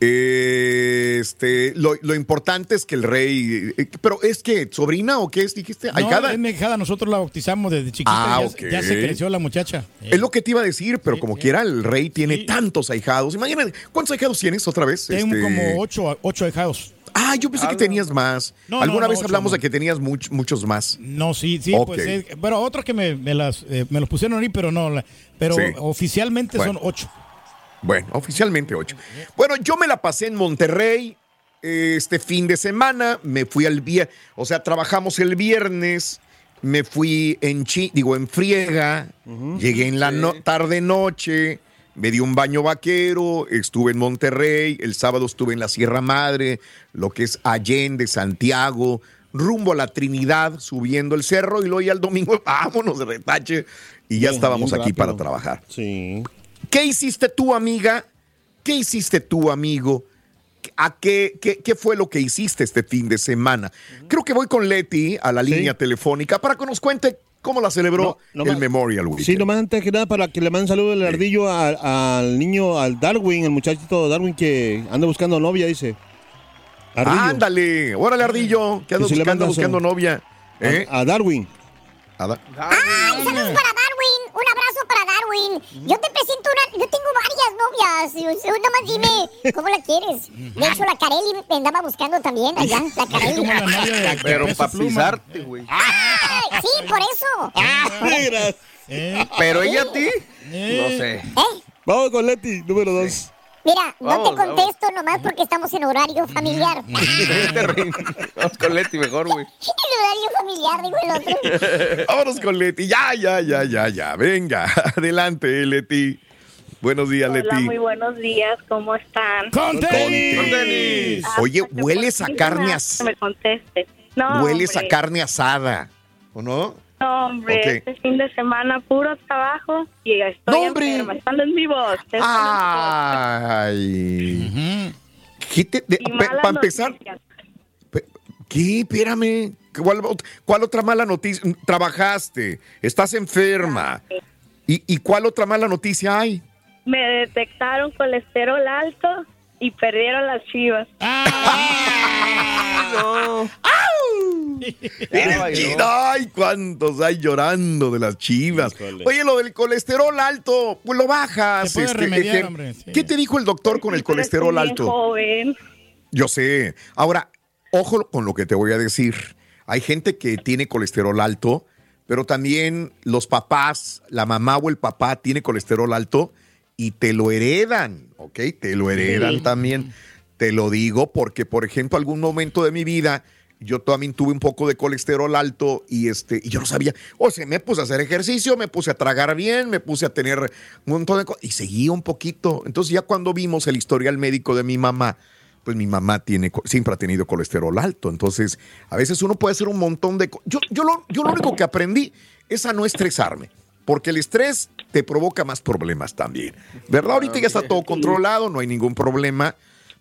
A: Este, lo, lo importante es que el rey. eh, pero es que, ¿sobrina o qué es? Dijiste,
G: No,
A: ahijada.
G: es mi hijada, nosotros la bautizamos desde chiquita.
A: Ah,
G: ya,
A: ok.
G: ya se creció la muchacha. Eh,
A: Es lo que te iba a decir, pero como
G: sí.
A: quiera, el rey tiene
G: Sí.
A: tantos ahijados. Imagínate, ¿cuántos ahijados tienes otra vez?
G: Tengo
A: Este,
G: como ocho, ocho ahijados.
A: Ah, yo pensé que tenías más.
G: No,
A: Alguna
G: no,
A: vez
G: no,
A: hablamos de que tenías much- muchos más.
G: No, sí, sí, pues, eh, pero otros que me, me las, eh, me los pusieron ahí, pero no, la- pero oficialmente
A: Bueno.
G: son ocho.
A: Bueno, oficialmente ocho. Bueno, yo me la pasé en Monterrey este fin de semana. Me fui al viernes, o sea, trabajamos el viernes. Me fui en chi, digo, en friega. Llegué en la no- tarde noche. Me di un baño vaquero. Estuve en Monterrey. El sábado estuve en la Sierra Madre, lo que es Allende, Santiago. Rumbo a la Trinidad, subiendo el cerro. Y luego ya el domingo, vámonos de retache. Y ya estábamos aquí
N: rápido.
A: para trabajar.
N: Sí.
A: ¿Qué hiciste tú, amiga? ¿Qué hiciste tú, amigo? ¿A qué, qué, qué fue lo que hiciste este fin de semana? Creo que voy con Leti a la
N: Sí.
A: línea telefónica para que nos cuente cómo la celebró
N: No, no
A: el
N: más-
A: Memorial Weekend.
N: Sí, nomás antes que nada para que le manden saludo el ardillo al, al niño, al Darwin, el muchachito Darwin que anda buscando novia, dice. Ardillo.
A: Ándale, órale, Ardillo, que
N: le
A: buscando, novia. ¿Eh?
N: A, a Darwin.
A: A da-
L: ¡Ay, saludos para Darwin! Un abrazo para Darwin. Yo te presento una... Yo tengo varias novias. Nada más dime, ¿cómo la quieres? De hecho, la Carelli me andaba buscando también allá. La Carelli.
G: La
H: Pero para pisarte, güey.
L: ¡Ay, sí, por eso!
N: Mira.
G: Eh,
H: Pero ella a ti,
G: eh.
H: no sé.
L: ¿Eh?
N: Vamos con Leti, número dos.
L: Mira, no te contesto nomás porque estamos en horario familiar.
H: Vamos con Leti mejor, güey.
L: El horario familiar, digo el otro.
A: Vámonos con Leti. Ya, ya, ya, ya, ya. Venga, adelante, Leti. Buenos días,
O: Hola,
A: Leti.
O: muy buenos días, ¿cómo están?
G: ¡Con tenis!
A: Con tenis.
O: Ah,
A: Oye,
O: pues,
A: hueles a
O: sí,
A: carne asada.
O: me conteste. No,
A: Hueles a
O: hombre.
A: carne asada, ¿o no?
O: No, hombre, este fin de semana puro trabajo y estoy
A: No, hombre.
O: enferma. Están en mi voz.
A: Ay. ¿Qué te, de-
O: Y
A: pe-
O: malas
A: para empezar. ¿qué? Espérame. ¿Cuál, ot- cuál otra mala noticia? Trabajaste, estás enferma. ¿Y, y cuál otra mala noticia hay?
O: Me detectaron colesterol alto y perdieron las chivas.
H: No.
A: Ay, cuántos hay llorando de las chivas. Oye, lo del colesterol alto, pues lo bajas.
G: Se puede
A: este,
G: remediar, hombre, sí.
A: ¿Qué te dijo el doctor con el colesterol alto?
O: joven.
A: Yo sé. Ahora, ojo con lo que te voy a decir. Hay gente que tiene colesterol alto, pero también los papás, la mamá o el papá tiene colesterol alto y te lo heredan, ¿ok? Te lo heredan
P: Sí.
A: también. Te lo digo porque, por ejemplo, algún momento de mi vida yo también tuve un poco de colesterol alto y este y yo no sabía. O sea, me puse a hacer ejercicio, me puse a tragar bien, me puse a tener un montón de cosas y seguía un poquito. Entonces ya cuando vimos el historial médico de mi mamá, pues mi mamá tiene, siempre ha tenido colesterol alto. Entonces, a veces uno puede hacer un montón de... co- Yo, yo, lo, yo lo único que aprendí es a no estresarme, porque el estrés te provoca más problemas también. ¿Verdad? Ahorita ya está todo controlado, no hay ningún problema.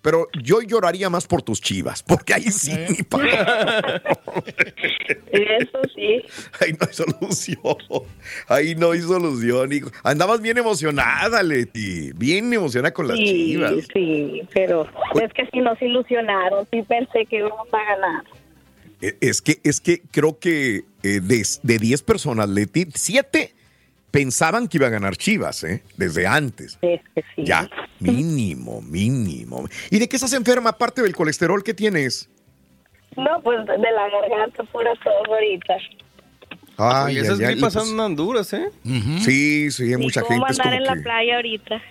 A: Pero yo lloraría más por tus chivas, porque ahí sí, mi papá.
O: Eso sí.
A: Ahí no hay solución. Ahí no hay solución, hijo. Andabas bien emocionada, Leti. Bien emocionada con las
O: Sí,
A: chivas.
O: sí, pero es que sí nos ilusionaron, sí pensé que íbamos a ganar.
A: Eh, Es que, es que creo que eh, de, de 10 personas, Leti, 7 pensaban que iba a ganar Chivas, ¿eh? Desde antes. Ya, mínimo, mínimo. ¿Y de qué estás enferma aparte del colesterol que tienes?
O: No, pues de la garganta pura tos ahorita.
A: Ay,
H: Oye, esas
A: ay,
H: gripas
A: pues-
H: andan duras, ¿eh?
A: Sí, sí, hay
O: ¿Y
A: mucha
O: cómo
A: gente.
O: Andar en la playa ahorita?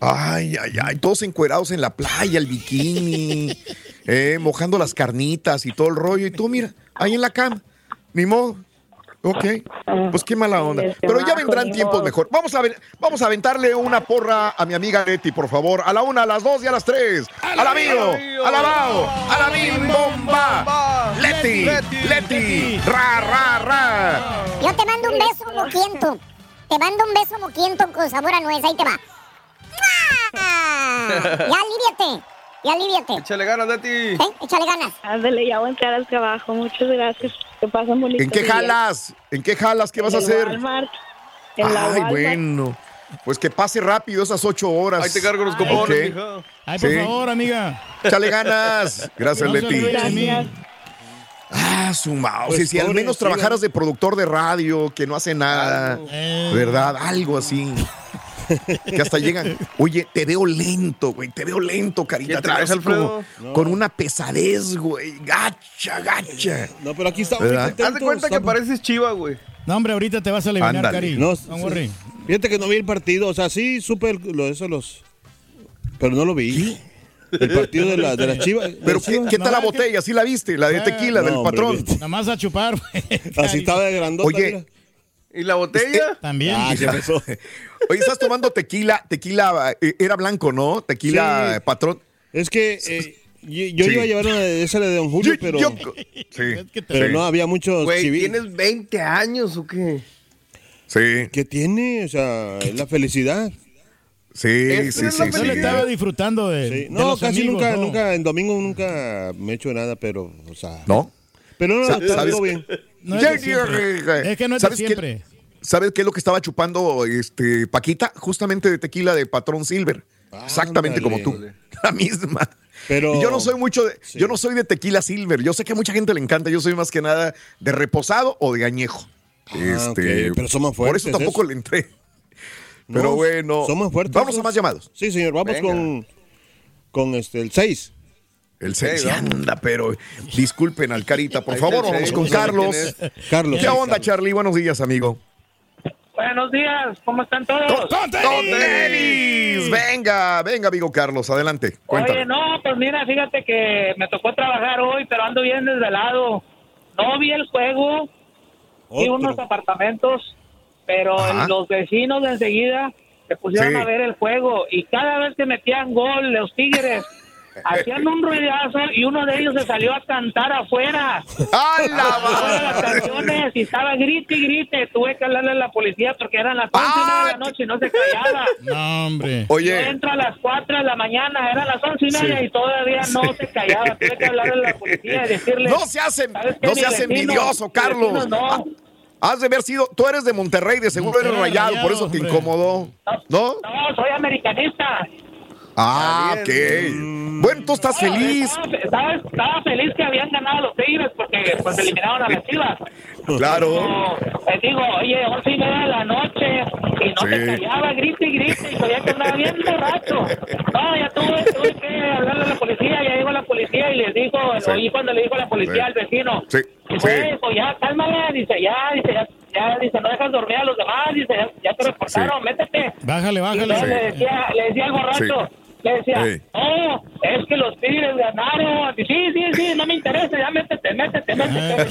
A: ay, ay, ay, todos encuerados en la playa, el bikini, eh, mojando las carnitas y todo el rollo. Y tú, mira, ahí en la cama, ni modo. Ok, pues qué mala onda. Pero ya vendrán tiempos mejor. Vamos a, ver, vamos a aventarle una porra a mi amiga Leti, por favor. A la una, a las dos y a las tres. A la mío, a la bao, a la bim bomba. Leti, Leti, ra, ra, ra.
L: Yo te mando un beso moquiento. Te mando un beso moquiento con sabor a nuez. Ahí te va. ¡Ah! Ya aliviate. Ya aliviate.
H: Échale ganas, Leti.
L: ¿Eh? Échale ganas.
O: Ándale, ya voy a entrar al trabajo. Muchas gracias. Que pasen bonito
A: ¿En qué
O: día.
A: jalas? ¿En qué jalas? ¿Qué vas a
O: En
A: hacer?
O: Walmart. En la
A: Ay,
O: Walmart.
A: bueno. Pues que pase rápido esas ocho horas.
H: Ahí te cargo los cupones,
A: Ok.
H: mija.
G: Ay, por
A: Sí.
G: favor, amiga.
A: Échale ganas. Gracias,
G: No
A: Leti. Ah, su mouse.
N: Pues,
A: si al menos trabajaras de productor de radio, que no hace nada,
G: Eh.
A: ¿verdad? Algo así. que hasta llegan. Oye, te veo lento, güey. Te veo lento, carita.
H: ¿Qué
A: Te veo
H: traes,
A: como-
H: Alfredo?
N: No.
A: Con una pesadez, güey. Gacha, gacha.
N: No, pero aquí estamos.
H: Haz de cuenta que pareces chiva, güey.
G: No, hombre, ahorita te vas a aliviar,
A: Ándale.
G: Cari.
N: No. Fíjate que no vi el partido. O sea, sí, supe lo, eso los... Pero no lo vi. El partido de, la, de las chivas. de
A: Pero ¿qué,
N: Chivas.
A: qué tal la botella? ¿Sí la viste? La de
G: Ah,
A: tequila del
N: no, hombre,
A: patrón.
G: Nada más a chupar, güey.
N: Así estaba de grandota.
A: Oye,
N: mira.
H: ¿Y la botella?
G: También.
N: Ah, ¿qué pasó?
A: Oye, estás tomando tequila. Tequila eh, era blanco, ¿no? Tequila
N: Sí.
A: eh, patrón.
N: Es que eh, yo, yo
A: Sí.
N: iba a llevar una de esa de Don Julio,
A: Yo-
N: pero,
A: yo- sí.
N: pero
A: sí.
N: no había muchos
H: Güey,
N: civiles.
H: ¿tienes 20 años o qué?
A: Sí,
N: ¿Qué tiene? O sea, es la felicidad.
A: sí, sí, sí,
G: Yo
A: sí.
G: le estaba disfrutando de,
N: Sí.
G: de
N: No,
G: los
N: casi
G: amigos,
N: nunca,
G: ¿no?
N: nunca, en domingo nunca me he hecho nada, pero, o sea.
A: ¿No?
N: Pero no, está bien.
G: No es de siempre. Es que no es de
A: ¿Sabes qué?
G: siempre.
A: ¿Sabes qué es lo que estaba chupando este Paquita? Justamente de tequila de Patrón Silver. Exactamente como tú. La misma.
N: Pero-
A: Y yo no soy mucho de, yo no soy de tequila silver. Yo sé que a mucha gente le encanta. Yo soy más que nada de reposado o de añejo. este,
N: ok, pero son más
A: Por
N: fuertes,
A: eso tampoco le entré.
N: No,
A: Pero bueno.
N: son más fuertes.
A: Vamos a más llamados.
N: Sí, señor, vamos
H: Venga.
N: con, con este, el 6.
A: El 6
H: Sí, vamos.
A: anda, pero disculpen al Carita, por favor, vamos con Carlos.
N: Carlos.
A: ¿Qué onda, Charlie? Buenos días, amigo.
O: Buenos días, ¿cómo están todos?
A: ¡Con tenis! Venga, venga, amigo Carlos, adelante. Cuéntame.
O: Oye, no, pues mira, fíjate que me tocó trabajar hoy, pero ando bien desvelado. No vi el juego, vi unos apartamentos, pero
A: Ajá.
O: los vecinos de enseguida se pusieron
A: Sí.
O: a ver el juego y cada vez que metían gol los Tigres hacían un ruidazo y uno de ellos se salió a cantar afuera. Todas las canciones y estaba grite y grite. Tuve que hablarle a la policía porque eran las once y media de la noche y no se callaba.
G: No, hombre.
A: Oye.
O: Yo entro a las 4 de la mañana, eran las once y media
A: Sí.
O: y todavía no se callaba. Tuve que hablarle a la policía y decirle.
A: No se hace,
O: "¿Sabes qué?
A: no seas
O: vecino,
A: envidioso, Carlos.
O: no".
A: Ah, Has de haber sido, tú eres de Monterrey, de seguro eres rayado, por eso te incomodó. ¿No?
O: No, soy americanista.
A: Ah, ok. Bueno, tú estás
O: No,
A: feliz.
O: Estaba, estaba- estaba feliz que habían ganado los Tigres porque pues eliminaron a las Chivas.
A: Claro.
O: Les digo, oye, once y media de la noche y no se
A: Sí.
O: callaba, grite y grite y sabía que andaba bien borracho. No, ya tuve, tuve que hablarle a la policía, ya llegó la policía y les dijo,
A: Sí.
O: oí cuando le dijo a la policía
A: Sí.
O: al vecino,
A: Sí.
O: "Eh, pues ya, cálmala, dice, ya, dice, ya, ya, dice, no dejas dormir a los demás, dice, ya, ya te reportaron, métete.
G: Bájale,
O: Y
G: bájale.
O: le decía, le decía al borracho, le decía,
G: Sí.
O: no, es que los Tigres ganaron. Y, sí, sí, sí, no me interesa, ya métete, métete, métete.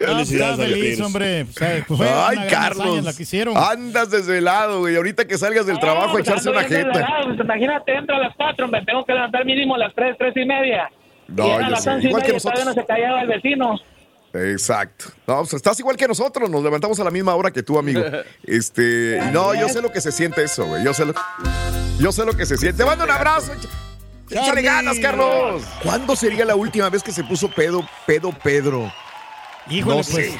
G: No,
N: Felicidades
G: estaba
N: a los
G: feliz, hombre. O sea, fue
A: Ay, Carlos.
G: la que hicieron.
A: Andas desvelado, güey. Ahorita que salgas del trabajo,
O: No,
A: echarse
O: ando
A: una jeta.
O: pues, imagínate, entro a las 4, me tengo que levantar mínimo a las 3, 3 y media.
A: No,
O: y
A: yo
O: las
A: sé,
O: 11 y
A: igual que
O: media, todavía no
A: nosotros.
O: se callaba el vecino.
A: Exacto. No, pues estás igual que nosotros, nos levantamos a la misma hora que tú, amigo. Este, no, yo sé lo que se siente eso, güey. Yo sé lo, yo sé lo que se siente. Te mando un abrazo. echa- Échale ganas, Carlos. ¿Cuándo sería la última vez que se puso pedo, pedo Pedro?
G: Híjole,
A: No
G: pues.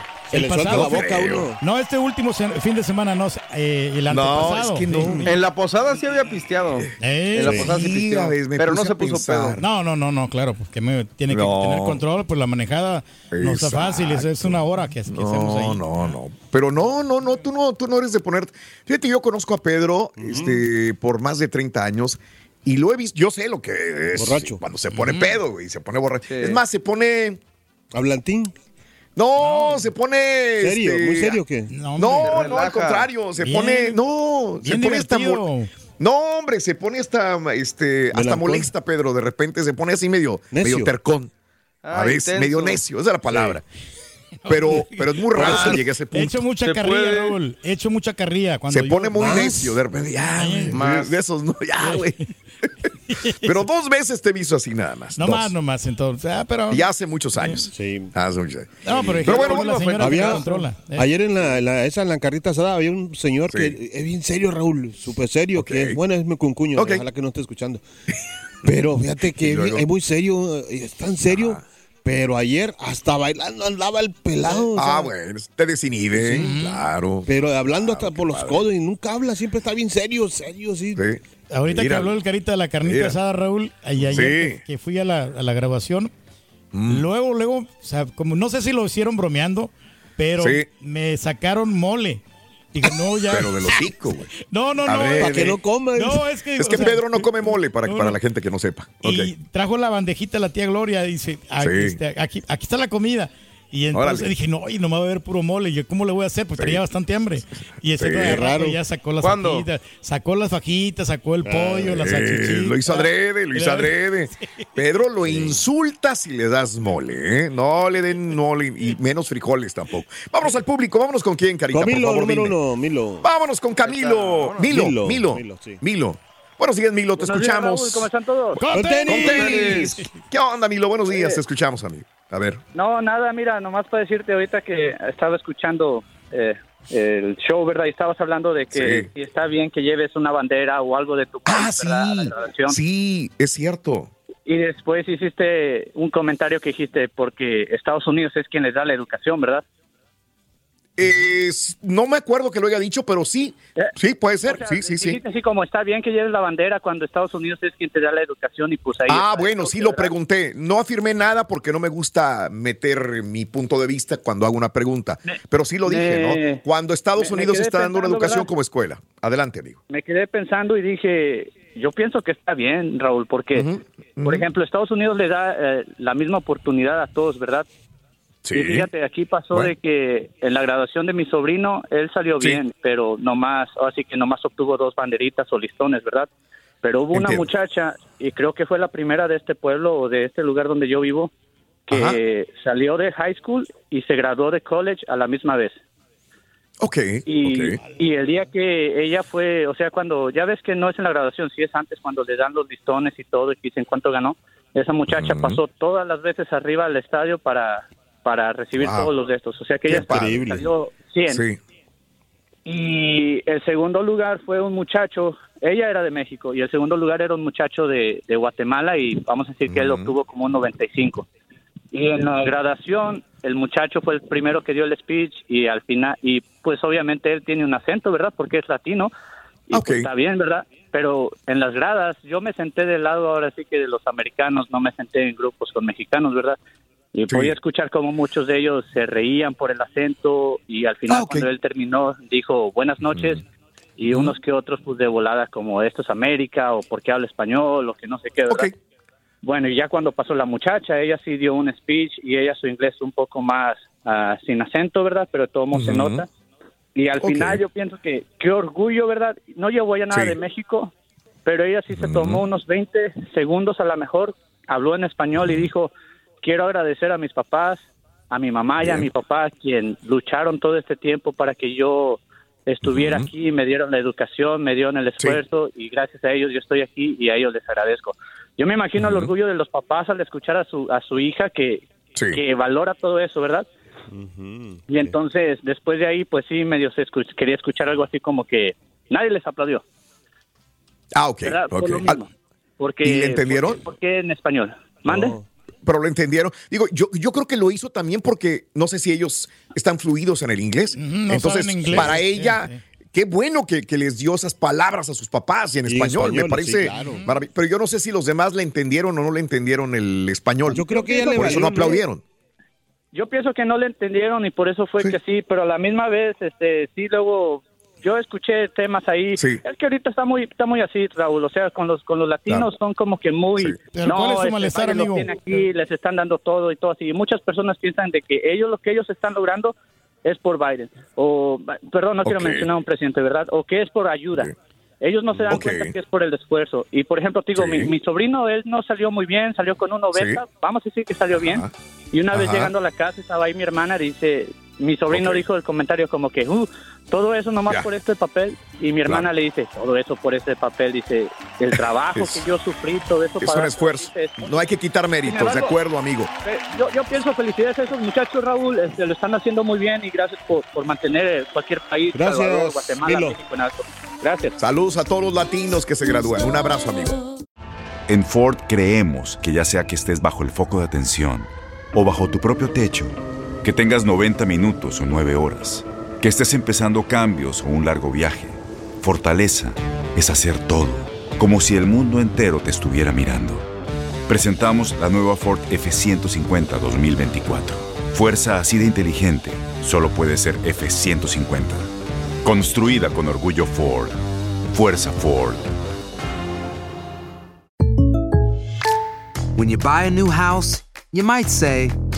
G: Pasado-
A: creo.
G: No, este último se- fin de semana, no, eh, el antepasado.
A: es que no.
G: Sí.
H: En la posada sí había pisteado.
G: Eh,
H: en la posada sí
G: veces me
H: pero no se puso pedo.
G: No, no, no, no, claro, porque me tiene que
A: No.
G: tener control, pues la manejada no está fácil, es, es una hora que, que hacemos
A: No,
G: ahí.
A: no, no. Pero no, no, no, tú no, tú no eres de poner. Fíjate, yo conozco a Pedro este, por más de 30 años y lo he visto. Yo sé lo que es.
N: Borracho.
A: Cuando se pone pedo, güey, se pone borracho. Es más, se pone.
N: ¿Hablantín?
A: No, se pone.
N: ¿Serio?
A: este,
N: ¿Muy serio o qué?
A: No,
N: No,
A: no, al contrario. Se
N: Bien.
A: pone. No, se pone mo- No, hombre, se pone hasta, este, hasta molesta, Pedro. De repente se pone así medio,
N: Necio.
A: medio tercón. A
H: Ah,
A: veces,
H: intenso.
A: medio necio, esa es la palabra. Pero, pero es muy raro que llegue a ese
G: He
A: punto.
G: hecho mucha
H: Se
G: carrilla,
H: puede.
G: Raúl. He hecho mucha carrilla. Cuando
A: Se
G: yo-
A: pone muy
G: ¿Más?
A: necio, de repente, ya, güey,
H: Más.
A: de esos, no, ya, güey. Pero dos veces te he visto así nada más.
G: No
A: dos.
G: más, no más, entonces. Ah, pero.
A: Y hace muchos años.
N: Sí.
A: Hace muchos años.
G: No, pero,
A: Pero bueno,
G: la señora que
N: Había,
G: la controla. eh.
N: ayer en la, la- esa en la carrita asada había un señor que es bien serio, Raúl, súper serio, que es, bueno, es mi cuncuño,
A: Ok.
N: ojalá que no esté escuchando. Pero fíjate que
A: luego-
N: es muy serio, es tan serio, pero ayer hasta bailando andaba el pelado. o
A: Ah,
N: sea,
A: bueno, te desinhibe, claro.
N: Pero hablando hasta por los codos y nunca habla, siempre está bien serio, serio, sí.
G: Ahorita
N: Mira.
G: que habló el carita de la carnita
N: Mira.
G: asada, Raúl, y ayer
N: Sí.
G: que, que fui a la, a la grabación,
A: Mm.
G: luego, luego, o sea, como no sé si lo hicieron bromeando, pero
A: Sí.
G: me sacaron mole. Dije, no, ya.
A: Pero de los hocico, güey.
G: No, no,
A: A
G: no.
A: ver,
G: para que
A: eh.
G: no coman. No, es que.
A: Es
G: o
A: que
G: sea,
A: Pedro no come mole, para,
G: no,
A: para la gente que no sepa.
G: Y trajo la bandejita la tía Gloria y dice, aquí,
A: Sí.
G: este, aquí, aquí está la comida. Y entonces
A: Órale.
G: dije, no, y no me va a ver puro mole. Y yo, ¿cómo le voy a hacer? Pues
A: Sí.
G: traía bastante hambre. Y ese
A: Sí,
G: de rato
A: raro.
G: ya sacó las
A: ¿Cuándo?
G: fajitas, sacó las fajitas, sacó el pollo, las
A: Eh,
G: salchichitas.
A: lo hizo adrede, lo hizo adrede. Pedro lo insulta si le das mole, ¿eh? No le den mole y menos frijoles tampoco. Vámonos al público, vámonos con quién, Carita,
N: Con Milo,
A: por favor,
N: número
A: dime.
N: uno, Milo.
A: Vámonos con Camilo. Milo, Milo,
N: Milo,
A: Milo.
N: Milo, sí.
A: Buenos días, Milo, te
E: Buenos días,
A: escuchamos.
E: Raúl, ¿Cómo están todos?
G: ¡Con
A: tenis! Con tenis. ¿Qué onda, Milo? Buenos días,
E: Eh.
A: te escuchamos, amigo. A ver.
E: No, nada, mira, nomás para decirte ahorita que estaba escuchando eh, el show, ¿verdad? Y estabas hablando de que
A: Sí.
E: si está bien que lleves una bandera o algo de tu país, ¿verdad? A la graduación.
A: Sí, es cierto.
E: Y después hiciste un comentario que dijiste porque Estados Unidos es quien les da la educación, ¿verdad?
A: Es- no me acuerdo que lo haya dicho, pero sí. Sí, puede ser.
E: O sea,
A: sí, sí, sí.
E: así como está bien que lleves la bandera cuando Estados Unidos es quien te da la educación y pues ahí
A: Ah, bueno, sí lo pregunté. No afirmé nada porque no me gusta meter mi punto de vista cuando hago una pregunta. Pero sí lo dije,
E: me-
A: ¿no? Cuando Estados
E: me-
A: Unidos está dando una educación
E: ¿verdad?
A: como escuela. Adelante, amigo.
E: me quedé pensando y dije, yo pienso que está bien, Raúl, porque, por ejemplo, Estados Unidos le da eh, la misma oportunidad a todos, ¿verdad?
A: Sí.
E: Y fíjate, aquí pasó
A: Bueno.
E: de que en la graduación de mi sobrino, él salió
A: Sí.
E: bien, pero nomás, así que nomás obtuvo dos banderitas o listones, ¿verdad? Pero hubo una muchacha, y creo que fue la primera de este pueblo o de este lugar donde yo vivo, que
A: Ajá.
E: salió de high school y se graduó de college a la misma vez.
A: Ok,
E: Y,
A: ok.
E: y el día que ella fue, o sea, cuando, ya ves que no es en la graduación, sí es antes cuando le dan los listones y todo y dicen cuánto ganó, esa muchacha pasó todas las veces arriba al estadio para, para recibir
A: Wow.
E: todos los de estos. O sea que
A: Qué
E: ella
A: padre.
E: salió 100.
A: Sí.
E: Y el segundo lugar fue un muchacho, ella era de México, y el segundo lugar era un muchacho de, de Guatemala y vamos a decir que él obtuvo como un 95. Y en la graduación, el muchacho fue el primero que dio el speech y al final, y pues obviamente él tiene un acento, ¿verdad? Porque es latino. Y pues está bien, ¿verdad? Pero en las gradas, yo me senté del lado ahora sí que de los americanos, no me senté en grupos con mexicanos, ¿verdad? Y podía escuchar como muchos de ellos se reían por el acento y al final cuando él terminó dijo buenas noches y unos que otros pues de volada como esto es América o porque habla español o que no sé qué, ¿verdad? Bueno, y ya cuando pasó la muchacha, ella sí dio un speech y ella su inglés un poco más ah, sin acento, ¿verdad? Pero todo mundo se nota. Y al final yo pienso que qué orgullo, ¿verdad? No llevó ya nada
A: Sí.
E: de México, pero ella sí se tomó unos 20 segundos a la mejor, habló en español y dijo, quiero agradecer a mis papás, a mi mamá y a mi papá, quien lucharon todo este tiempo para que yo estuviera aquí, me dieron la educación, me dieron el esfuerzo y gracias a ellos yo estoy aquí y a ellos les agradezco. Yo me imagino el orgullo de los papás al escuchar a su, a su hija que, que valora todo eso, ¿verdad? Y entonces, después de ahí, pues sí, medio se escu- quería escuchar algo así como que nadie les aplaudió.
A: Ah, ok.
E: ¿verdad? Por lo mismo. Porque,
A: ¿Y le entendieron?
E: ¿Por qué, por qué en español? ¿Mande?
A: Pero lo entendieron. Digo, yo, yo creo que lo hizo también porque no sé si ellos están fluidos en el inglés.
G: no
A: Entonces,
G: saben inglés.
A: para
G: Sí,
A: ella, qué bueno que, que les dio esas palabras a sus papás y en
N: Sí,
A: español. Me
N: español,
A: parece
N: sí, claro.
A: marav- Pero yo no sé si los demás le entendieron o no le entendieron el español. Yo
N: creo que ella le
A: Por eso
N: valió,
A: no
N: ¿no?
A: aplaudieron.
E: Yo pienso que no le entendieron y por eso fue que sí, pero a la misma vez, este, sí, luego yo escuché temas ahí. Es que ahorita está muy, está muy así, Raúl. O sea, con los, con los latinos son como que muy.
G: Pero ¿cuál es su
E: este,
G: malestar,
E: lo
G: amigo?
E: tiene aquí, les están dando todo y todo así. Y muchas personas piensan de que ellos lo que ellos están logrando es por Biden. O, perdón, no quiero
A: Ok.
E: mencionar a un presidente, ¿verdad? O que es por ayuda. Ellos no se dan
A: Ok.
E: cuenta que es por el esfuerzo. Y por ejemplo, te digo, mi, mi sobrino, él no salió muy bien, salió con un 90, vamos a decir que salió bien. Y una vez
A: Ajá.
E: llegando a la casa, estaba ahí mi hermana, dice, mi sobrino dijo el comentario como que, uh, todo eso nomás por este papel. Y mi hermana le dice, todo eso por este papel, dice, el trabajo
A: Es-
E: que yo sufrí, todo eso
A: Es
E: para...
A: un esfuerzo. No hay que quitar méritos, de acuerdo, amigo.
E: Eh, Yo, yo pienso felicidades a esos muchachos, Raúl, este, lo están haciendo muy bien y gracias por, por mantener eh, cualquier país,
A: Gracias,
E: Salvador, Guatemala. México en alto. Gracias.
A: Saludos a todos los latinos que se gradúan. Un abrazo, amigo.
I: En Ford creemos que ya sea que estés bajo el foco de atención o bajo tu propio techo, que tengas 90 minutos o 9 horas, que estés empezando cambios o un largo viaje, fortaleza es hacer todo, como si el mundo entero te estuviera mirando. Presentamos la nueva Ford F150 2024. Fuerza así de inteligente solo puede ser F150. Construida con orgullo Ford. Fuerza Ford.
Q: When you buy a new house, you might say,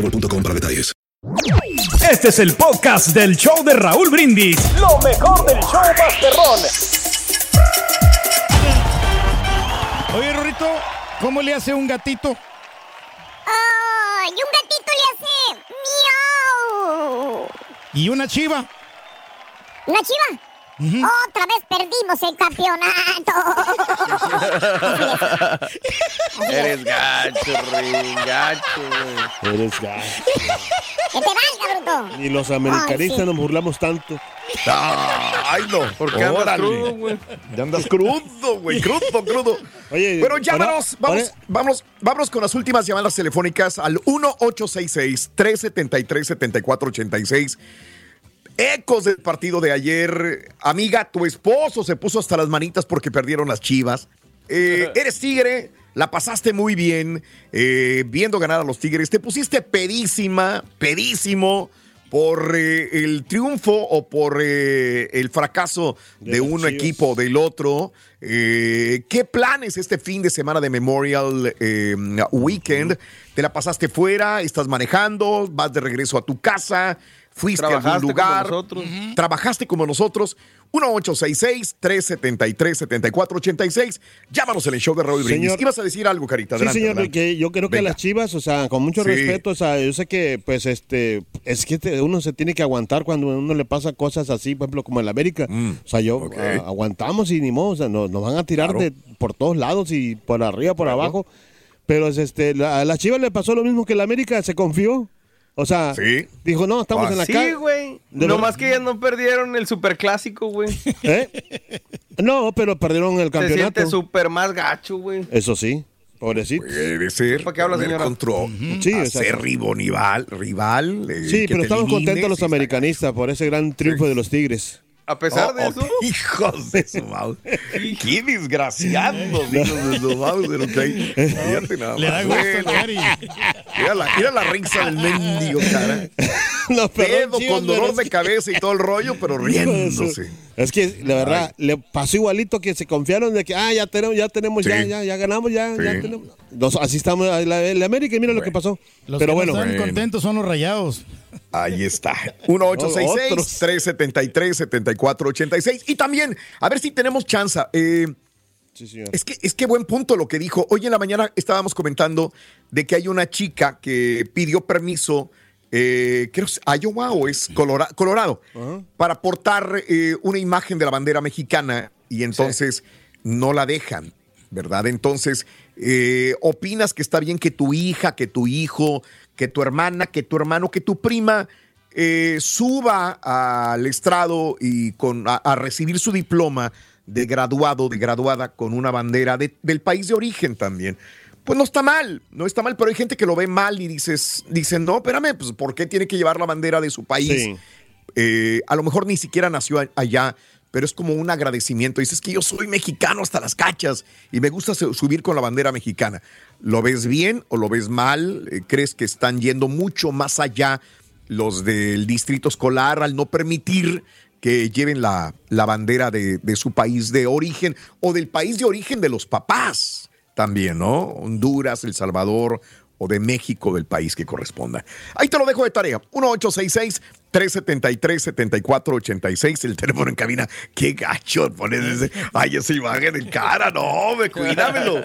J: boostmobile.com para detalles.
K: Este es el podcast del show de Raúl Brindis.
R: Lo mejor del show Masterrón.
G: Oye, Rorito, ¿cómo le hace un gatito?
L: ¡Ay! un gatito le hace miau.
G: ¿Y una chiva?
L: ¿Una chiva? Otra vez perdimos el campeonato.
H: Eres gacho, Rin, gacho, güey.
N: Eres gacho.
L: que te valga, bruto.
N: Ni los americanistas
L: Ay, sí.
N: nos burlamos tanto.
A: Ay, no.
N: ¿Por qué andas crudo, güey?
A: Ya andas crudo, güey. Crudo, crudo.
N: Oye,
A: Bueno,
N: ahora-
A: llámanos. Vamos,
N: ahora-
A: vamos, vamos con las últimas llamadas telefónicas al 1866-373-7486. Ecos del partido de ayer. Amiga, tu esposo se puso hasta las manitas porque perdieron las chivas. Eh, eres tigre, la pasaste muy bien eh, viendo ganar a los tigres. Te pusiste pedísima, pedísimo por eh, el triunfo o por eh, el fracaso de,
N: las
A: un equipo o del otro. Eh, ¿Qué planes este fin de semana de Memorial Weekend? ¿Te la pasaste fuera? ¿Estás manejando? ¿Vas de regreso a tu casa? ¿Fuiste a algún
H: Trabajaste como
A: lugar?
H: nosotros.
A: ¿Trabajaste como nosotros? 1866-373-7486. Llámanos en el show de Raúl Brindis.
N: Señor-
A: Ibas a decir algo, Carita.
N: Sí,
A: Adelante,
N: señor,
A: adelante.
N: que yo creo que
A: Venga.
N: las chivas, o sea, con mucho
A: Sí.
N: respeto, o sea, yo sé que, pues, este, es que te- uno se tiene que aguantar cuando a uno le pasa cosas así, por ejemplo, como en la América. o sea, yo, a- aguantamos y ni modo, o sea, nos, nos van a tirar
A: Claro.
N: de, por todos lados y por arriba, por abajo. Pero, es, este, la- a las chivas le pasó lo mismo que la América, se confió. O sea, dijo, no, estamos en la
H: Sí,
N: calle.
H: güey.
N: De
H: No más que ya no perdieron el superclásico, güey.
N: ¿Eh? No, pero perdieron el
H: Se
N: campeonato.
H: siente súper más gacho, güey.
N: Eso sí, pobrecito.
A: Puede ser.
H: ¿Para qué habla, señora?
A: Contra,
N: Sí,
A: a
N: exacto.
A: ser rival, rival. eh,
N: Sí,
A: que
N: pero estamos contentos los americanistas por ese gran triunfo de los Tigres.
H: A pesar
A: Oh,
H: de
A: oh,
H: eso.
A: Hijos de su madre. Qué desgraciados, hijos de su madre. ok. Fíjate nada
G: Le da
A: más.
G: gusto Gary.
A: Mira la, mira la risa del mendigo, cara.
N: No,
A: Pedo con dolor de cabeza y todo el rollo, pero riéndose.
N: Es que la verdad le pasó igualito que se confiaron de que ah ya tenemos ya tenemos ya
A: Sí.
N: ya ya ganamos ya
A: Sí.
N: ya tenemos. Nos- así estamos la, la América y mira lo que pasó.
G: Los
N: Pero
G: que
N: bueno,
G: no están contentos son los rayados.
A: Ahí está.
G: Otros.
A: 1866-373-7486. Y también, a ver si tenemos chance. Eh, es, que, es que buen punto lo que dijo. Hoy en la mañana estábamos comentando de que hay una chica que pidió permiso, eh, creo que es Iowa o es Colora- Colorado, para portar eh, una imagen de la bandera mexicana y entonces no la dejan, ¿verdad? Entonces, ¿opinas que está bien que tu hija, que tu hijo, que tu hermana, que tu hermano, que tu prima eh, suba al estrado y con, a, a recibir su diploma de graduado, de graduada con una bandera de- del país de origen también? Pues no está mal, no está mal, pero hay gente que lo ve mal y dices, dicen, no, espérame, pues ¿por qué tiene que llevar la bandera de su país?
N: Sí.
A: Eh, a lo mejor ni siquiera nació allá, pero es como un agradecimiento. Dices que yo soy mexicano hasta las cachas y me gusta su- subir con la bandera mexicana. ¿Lo ves bien o lo ves mal? Eh, ¿Crees que están yendo mucho más allá los del distrito escolar al no permitir que lleven la, la bandera de, de su país de origen o del país de origen de los papás también, ¿no? Honduras, El Salvador o de México, del país que corresponda. Ahí te lo dejo de tarea. 1866-373-7486, el teléfono en cabina. Qué gacho pones ese. Ay, esa imagen en cara, no, me cuídamelo.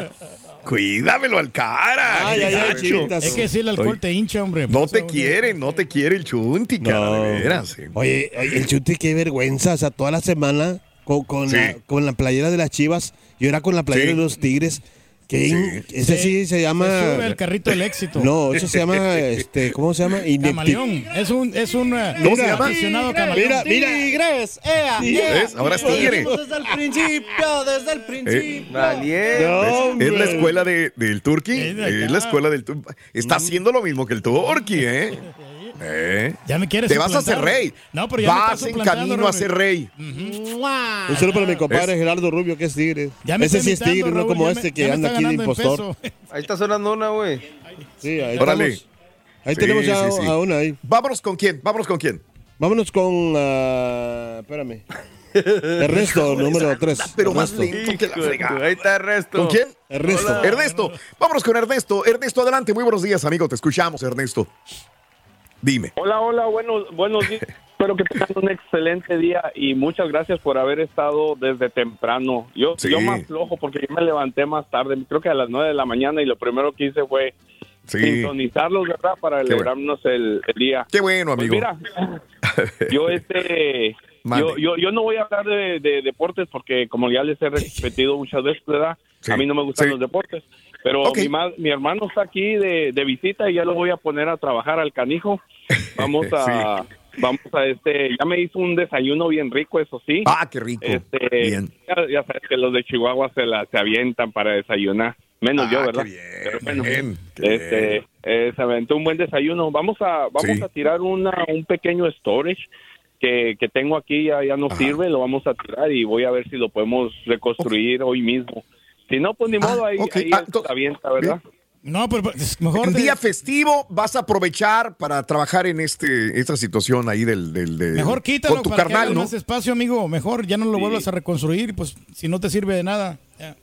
A: Cuídamelo al cara.
N: Ay, ay, ay.
G: Es que si el alcohol te hincha, hombre.
A: No te quiere, no te quiere el chunti, cara, de veras. eh.
N: Oye, oye, el chute qué vergüenza, o sea, toda la semana con, con,
A: Sí.
N: la, con la playera de las Chivas y ahora con la playera
A: Sí.
N: de los Tigres. Que in- ese sí se llama
G: Se sube al carrito del éxito.
N: No, eso se llama este, ¿cómo se llama? Inepti-
G: Camaleón. Es un, es un eh,
N: ¿Cómo se llama?
G: aficionado
N: Mira,
G: camaleón.
N: mira.
S: Tigres, ea,
N: Sí,
S: ea.
A: ¿ves? Ahora es tigre.
S: Desde el principio, desde el principio.
A: ¿Ves? Es la escuela de- del Turqui.
G: Es.
A: Es la escuela del Turqui. Está haciendo lo mismo que el Turqui, ¿eh? ¿Eh?
G: Ya me quieres
A: Te vas a hacer
G: suplantar.
A: rey.
G: No, pero ya me
A: Vas en camino a ser rey.
N: Un saludo para mi compadre Gerardo Rubio, que es tigre.
G: Ya me
N: Ese sí es tigre, no como
G: ya
N: este
G: me-
N: que anda aquí de impostor.
H: Ahí está sonando una, güey.
N: Sí, ahí
A: Órale.
N: Ahí
A: Sí,
N: tenemos ya
A: sí, sí.
N: a una ahí.
A: Vámonos con quién, vámonos con quién.
N: Vámonos con. ah, espérame. Ernesto, número 3.
A: Pero más lento que la fregada.
H: Ahí está Ernesto.
A: ¿Con quién?
N: Ernesto.
A: Ernesto. Vámonos con Ernesto. Ernesto, adelante. Muy buenos días, amigo. Te escuchamos, Ernesto. Dime.
P: Hola, hola, buenos, buenos días. Espero que tengan un excelente día y muchas gracias por haber estado desde temprano. Yo,
A: Sí.
P: yo más flojo porque yo me levanté más tarde, creo que a las 9 de la mañana y lo primero que hice fue
A: Sí.
P: sintonizarlos, ¿verdad? Para celebrarnos el, el día.
A: Qué bueno,
P: Pues
A: amigo.
P: mira, yo este Yo, yo, yo no voy a hablar de, de deportes porque, como ya les he repetido muchas veces, ¿verdad? A mí no me gustan los deportes. Pero mi, ma- mi hermano está aquí de, de visita y ya lo voy a poner a trabajar al canijo. Vamos a... Vamos a este, ya me hizo un desayuno bien rico, eso sí.
A: Ah, qué rico.
P: Este,
A: Bien.
P: Ya, ya sabes que los de Chihuahua se la se avientan para desayunar, menos
A: Ah,
P: yo,
A: qué
P: ¿verdad?
A: bien,
P: Pero bueno,
A: bien, qué
P: este, eh, se aventó un buen desayuno. Vamos a vamos
A: Sí.
P: a tirar una un pequeño storage que, que tengo aquí ya ya no sirve, lo vamos a tirar y voy a ver si lo podemos reconstruir hoy mismo. Si no, pues ni modo, ahí,
A: ok.
P: ahí
A: Ah,
P: se avienta, ¿verdad?
G: No, pero es mejor.
A: En
G: de-
A: día festivo vas a aprovechar para trabajar en este esta situación ahí del, del de-
G: Mejor quítalo
A: con tu
G: para que
A: carnal,
G: haya
A: ¿no?
G: más espacio, amigo. Mejor ya no lo vuelvas a reconstruir, pues si no te sirve de nada. ya.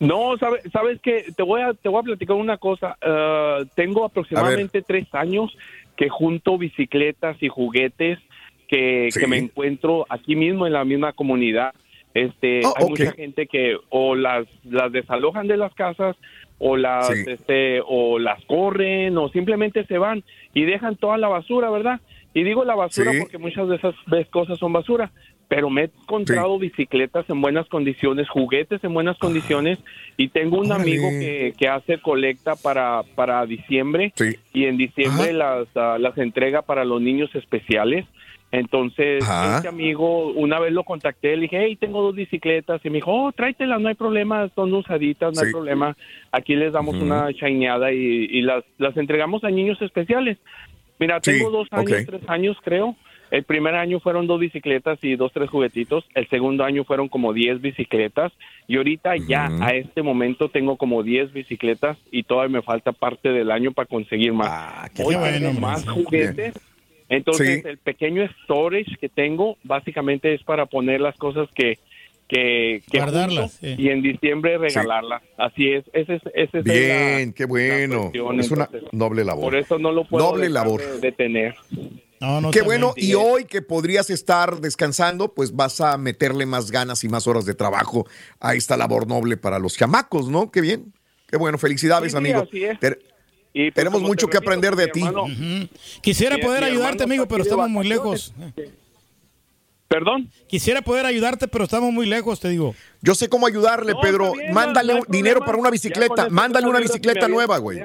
P: No, sabes, sabes que te voy a te voy a platicar una cosa. Eh, tengo aproximadamente tres años que junto bicicletas y juguetes que,
A: Sí.
P: que me encuentro aquí mismo en la misma comunidad. Este,
A: Oh,
P: hay mucha gente que o las las desalojan de las casas o las
A: Sí.
P: este o las corren o simplemente se van y dejan toda la basura, ¿verdad? Y digo la basura
A: Sí.
P: porque muchas de esas cosas son basura, pero me he encontrado bicicletas en buenas condiciones, juguetes en buenas condiciones y tengo un
A: Órale.
P: amigo que, que hace colecta para, para diciembre y en diciembre las, ah, las entrega para los niños especiales. Entonces,
A: Ajá.
P: este amigo, una vez lo contacté, le dije, hey, tengo dos bicicletas. Y me dijo, oh, tráetelas, no hay problema, son usaditas, no hay problema. Aquí les damos una chaineada y, y las, las entregamos a niños especiales. Mira,
A: Sí,
P: tengo dos años, tres años, creo. El primer año fueron dos bicicletas y dos, tres juguetitos. El segundo año fueron como diez bicicletas. Y ahorita ya, a este momento, tengo como diez bicicletas y todavía me falta parte del año para conseguir más.
A: Ah,
P: Hoy
G: bueno,
P: más juguetes. Entonces,
A: Sí.
P: el pequeño storage que tengo, básicamente es para poner las cosas que, que, que
G: Guardarlas,
P: junto
G: sí.
P: y en diciembre regalarlas. Así es. Ese es, ese es
A: Bien,
P: la-
A: qué bueno.
P: cuestión,
A: Es una
P: entonces,
A: noble labor.
P: Por eso no lo puedo
A: Noble labor.
P: de- de.
G: No, no
A: Qué bueno, y hoy que podrías estar descansando, pues vas a meterle más ganas y más horas de trabajo a esta labor noble para los chamacos, ¿no? Qué bien, qué bueno, felicidades,
P: Sí, sí,
A: amigo.
P: así es.
A: Te-
P: Y, pues,
A: Tenemos mucho
P: te
A: que
P: repito,
A: aprender de ti.
P: hermano-.
G: Quisiera
P: Mi-
G: poder
P: mi
G: ayudarte, amigo, pero estamos muy lejos.
P: ¿Perdón?
G: Quisiera poder ayudarte, pero estamos muy lejos, te digo.
A: Yo sé cómo ayudarle,
P: No,
A: Pedro.
P: bien,
A: Mándale
P: no
A: dinero
P: problema.
A: para una
P: con
A: bicicleta. Mándale una bicicleta nueva, güey.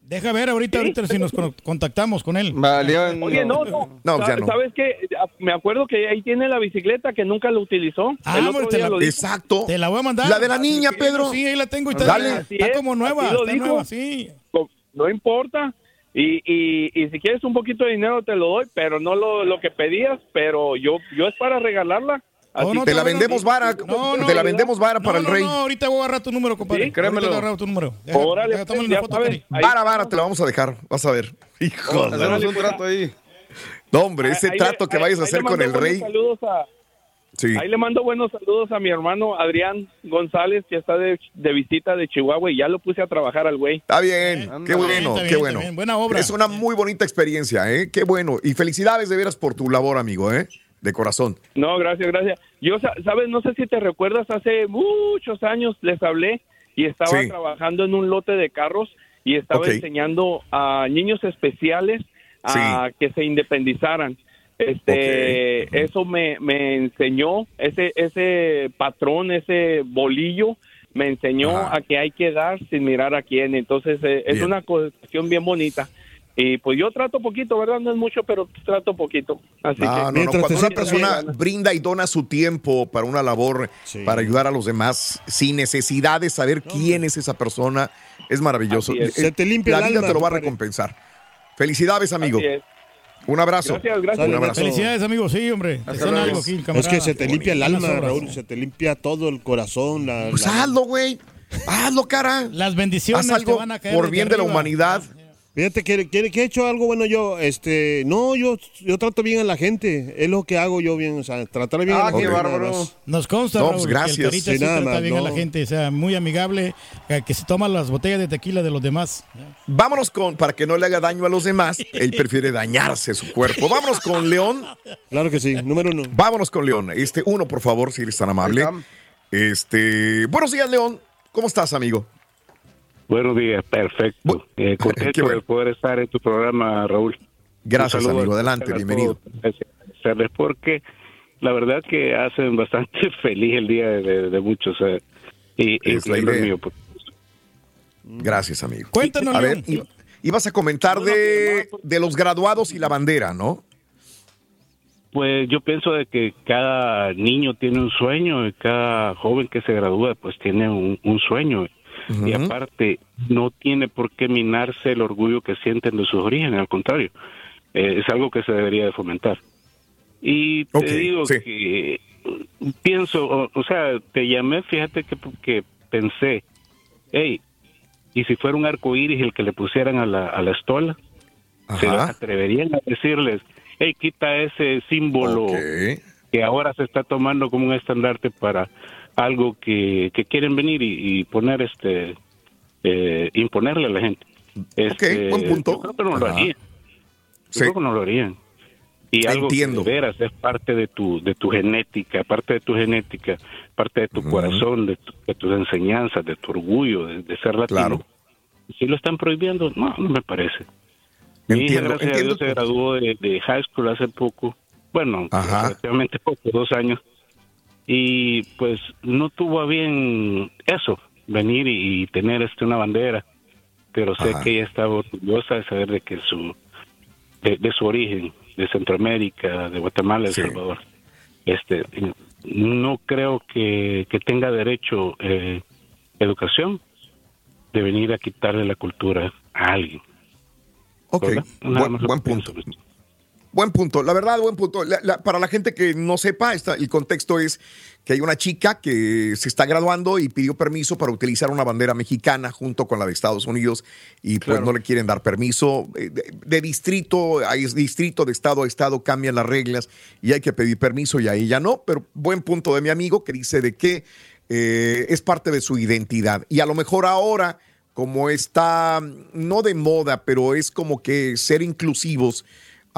G: Deja ver ahorita, ahorita si nos con- contactamos con él.
H: Valió.
P: Oye, no, no.
A: No, ya
P: Sa-
A: no.
P: ¿Sabes qué? Me acuerdo que ahí tiene la bicicleta que nunca la utilizó.
G: Ah,
P: El
G: hombre,
P: otro
G: te
P: día
G: la-
P: lo dijo.
A: Exacto.
G: Te la voy a mandar.
A: La de la niña, Pedro.
G: Sí, ahí la tengo y está,
A: Dale.
G: está como nueva,
P: así lo
G: está
P: dijo.
G: nueva, sí.
P: Co- No importa. Y, y, y si quieres un poquito de dinero te lo doy, pero no lo, lo que pedías, pero yo yo es para regalarla.
G: Oh, no,
A: te la vendemos vara.
G: No, no,
A: te la vendemos vara
G: No,
A: para el rey.
G: No, ahorita voy a agarrar tu número, compadre.
P: Sí,
H: créemelo.
G: Ahorita agarrar tu número. Deja-
P: Órale,
G: deja, tómale
P: pues,
G: una
P: ya
G: foto,
P: sabes.
G: Cari.
P: Ahí-
A: Vara, vara, te la vamos a dejar. Vas a ver. Hijo.
H: Un trato ahí.
A: No, hombre, ese
P: Ahí
A: trato que
P: ahí-
A: vayas a hacer con el rey.
P: Saludos a,
A: Sí.
P: Ahí le mando buenos saludos a mi hermano Adrián González, que está de, de visita de Chihuahua y ya lo puse a trabajar al güey.
A: Está bien, qué
G: bien,
A: bueno,
G: está bien,
A: qué
G: está
A: bueno.
G: bien. Buena obra.
A: Es una muy bonita experiencia, ¿eh? Qué bueno. Y felicidades de veras por tu labor, amigo, ¿eh? De corazón.
P: No, gracias, gracias. Yo, sa- sabes, no sé si te recuerdas, hace muchos años les hablé y estaba
A: Sí.
P: trabajando en un lote de carros y estaba enseñando a niños especiales a que se independizaran. Este, eso me, me enseñó, ese, ese patrón, ese bolillo, me enseñó
A: Ajá.
P: a que hay que dar sin mirar a quién. Entonces, eh, es una cuestión bien bonita. Y pues yo trato poquito, ¿verdad? No es mucho, pero trato poquito. Así
A: No,
P: que,
A: no, no.
N: Mientras
A: Cuando una persona brinda y dona su tiempo para una labor,
N: Sí.
A: para ayudar a los demás, sin necesidad de saber quién es esa persona, es maravilloso.
P: Es.
A: Eh,
N: Se te limpia
A: La
N: el
A: vida
N: alma,
A: te lo va a recompensar. Felicidades, amigo.
P: Así es.
A: Un abrazo.
P: Gracias, gracias.
A: Un abrazo.
G: Felicidades, amigo. Sí, hombre. Te algo aquí,
N: Es que se te limpia el alma. Raúl, se te limpia todo el corazón. La,
A: Pues
N: la-
A: hazlo, güey. Hazlo, cara.
G: Las bendiciones
A: Haz
G: te
A: algo
G: van a caer
A: por bien de la humanidad.
N: Fíjate que, que, que he hecho algo bueno yo, este, no, yo, yo trato bien a la gente, es lo que hago yo bien, o sea, tratar bien a
H: Ah,
N: la
H: qué
N: gente.
H: bárbaro.
G: Nos consta,
A: No,
G: Raúl,
A: pues,
G: que el
A: gracias.
G: Carita
N: Sí,
G: sí
N: nada
G: trata bien a
N: no.
G: la gente, o sea, muy amigable, eh, que se toma las botellas de tequila de los demás.
A: Vámonos con, para que no le haga daño a los demás, él prefiere dañarse su cuerpo. Vámonos con León.
N: Claro que sí, número uno.
A: Vámonos con León. Este, uno, por favor, si eres tan amable. Este, buenos días, León. ¿Cómo estás, amigo?
T: Buenos días, perfecto.
A: Bu-
T: Eh, contento
A: bueno.
T: de poder estar en tu programa, Raúl.
A: Gracias, amigo. Adelante, bienvenido.
T: agradecerles porque la verdad que hacen bastante feliz el día de, de muchos. eh, y,
A: Es la
T: incluyendo el
A: idea.
T: mío, pues.
A: Gracias, amigo.
G: Cuéntanos,
A: A ver, ibas a comentar de, de los graduados y la bandera, ¿no?
T: Pues yo pienso de que cada niño tiene un sueño y cada joven que se gradúa pues tiene un, un sueño. Y aparte, no tiene por qué minarse el orgullo que sienten de sus orígenes, al contrario, eh, es algo que se debería de fomentar. Y te digo
A: sí.
T: que pienso, o, o sea, te llamé, fíjate que, que pensé, hey, ¿y si fuera un arco iris el que le pusieran a la, a la estola? ¿Se atreverían a decirles, hey, quita ese símbolo que ahora se está tomando como un estandarte para algo que, que quieren venir y, y poner este, eh, imponerle a la gente? Este,
A: buen punto.
T: Yo creo que no lo harían. Yo creo que no lo harían. Y algo
A: Entiendo.
T: que de veras es parte de tu, de tu genética, parte de tu genética, parte de tu corazón, de, tu- de tus enseñanzas, de tu orgullo, de, de ser latino.
A: Claro.
T: Si lo están prohibiendo, no, no me parece. Mi hija, gracias
A: entiendo
T: a Dios, se graduó de, de high school hace poco. Bueno, relativamente poco, dos años. Y pues no tuvo a bien eso, venir y, y tener este una bandera. Pero sé
A: Ajá.
T: que ella estaba orgullosa de saber de que su de, de su origen, de Centroamérica, de Guatemala, de El Salvador. Este, no creo que, que tenga derecho eh, educación de venir a quitarle la cultura a alguien.
A: Ok, buen,
T: lo
A: buen punto. La verdad, buen punto. La- la- para la gente que no sepa, esta- el contexto es que hay una chica que se está graduando y pidió permiso para utilizar una bandera mexicana junto con la de Estados Unidos y pues no le quieren dar permiso. Eh, De, de distrito a distrito, de estado a estado cambian las reglas y hay que pedir permiso y ahí ya no, pero buen punto de mi amigo que dice de que eh, es parte de su identidad y a lo mejor ahora como está no de moda, pero es como que ser inclusivos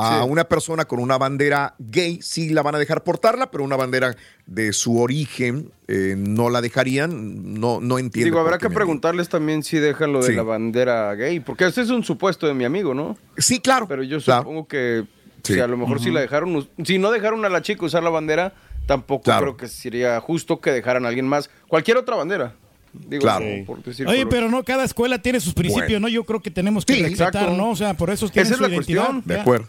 A: a
H: Sí.
A: una persona con una bandera gay, sí la van a dejar portarla, pero una bandera de su origen eh, no la dejarían. No, no entiendo.
H: Digo, habrá que preguntarles también si dejan lo de
A: Sí.
H: la bandera gay, porque ese es un supuesto de mi amigo, ¿no?
A: Sí, claro.
H: Pero yo
A: claro.
H: supongo que
A: Sí.
H: si a lo mejor si la dejaron, si no dejaron a la chica usar la bandera, tampoco
A: Claro.
H: creo que sería justo que dejaran a alguien más cualquier otra bandera. Digo,
A: Claro.
H: no, por decir
G: Oye,
H: color.
G: pero no, cada escuela tiene sus principios,
H: Bueno.
G: ¿no? Yo creo que tenemos que
H: Sí,
G: respetar,
H: exacto.
G: ¿no? O sea, por eso tienen
H: Esa es
G: su
H: la
G: identidad.
H: cuestión.
A: De acuerdo.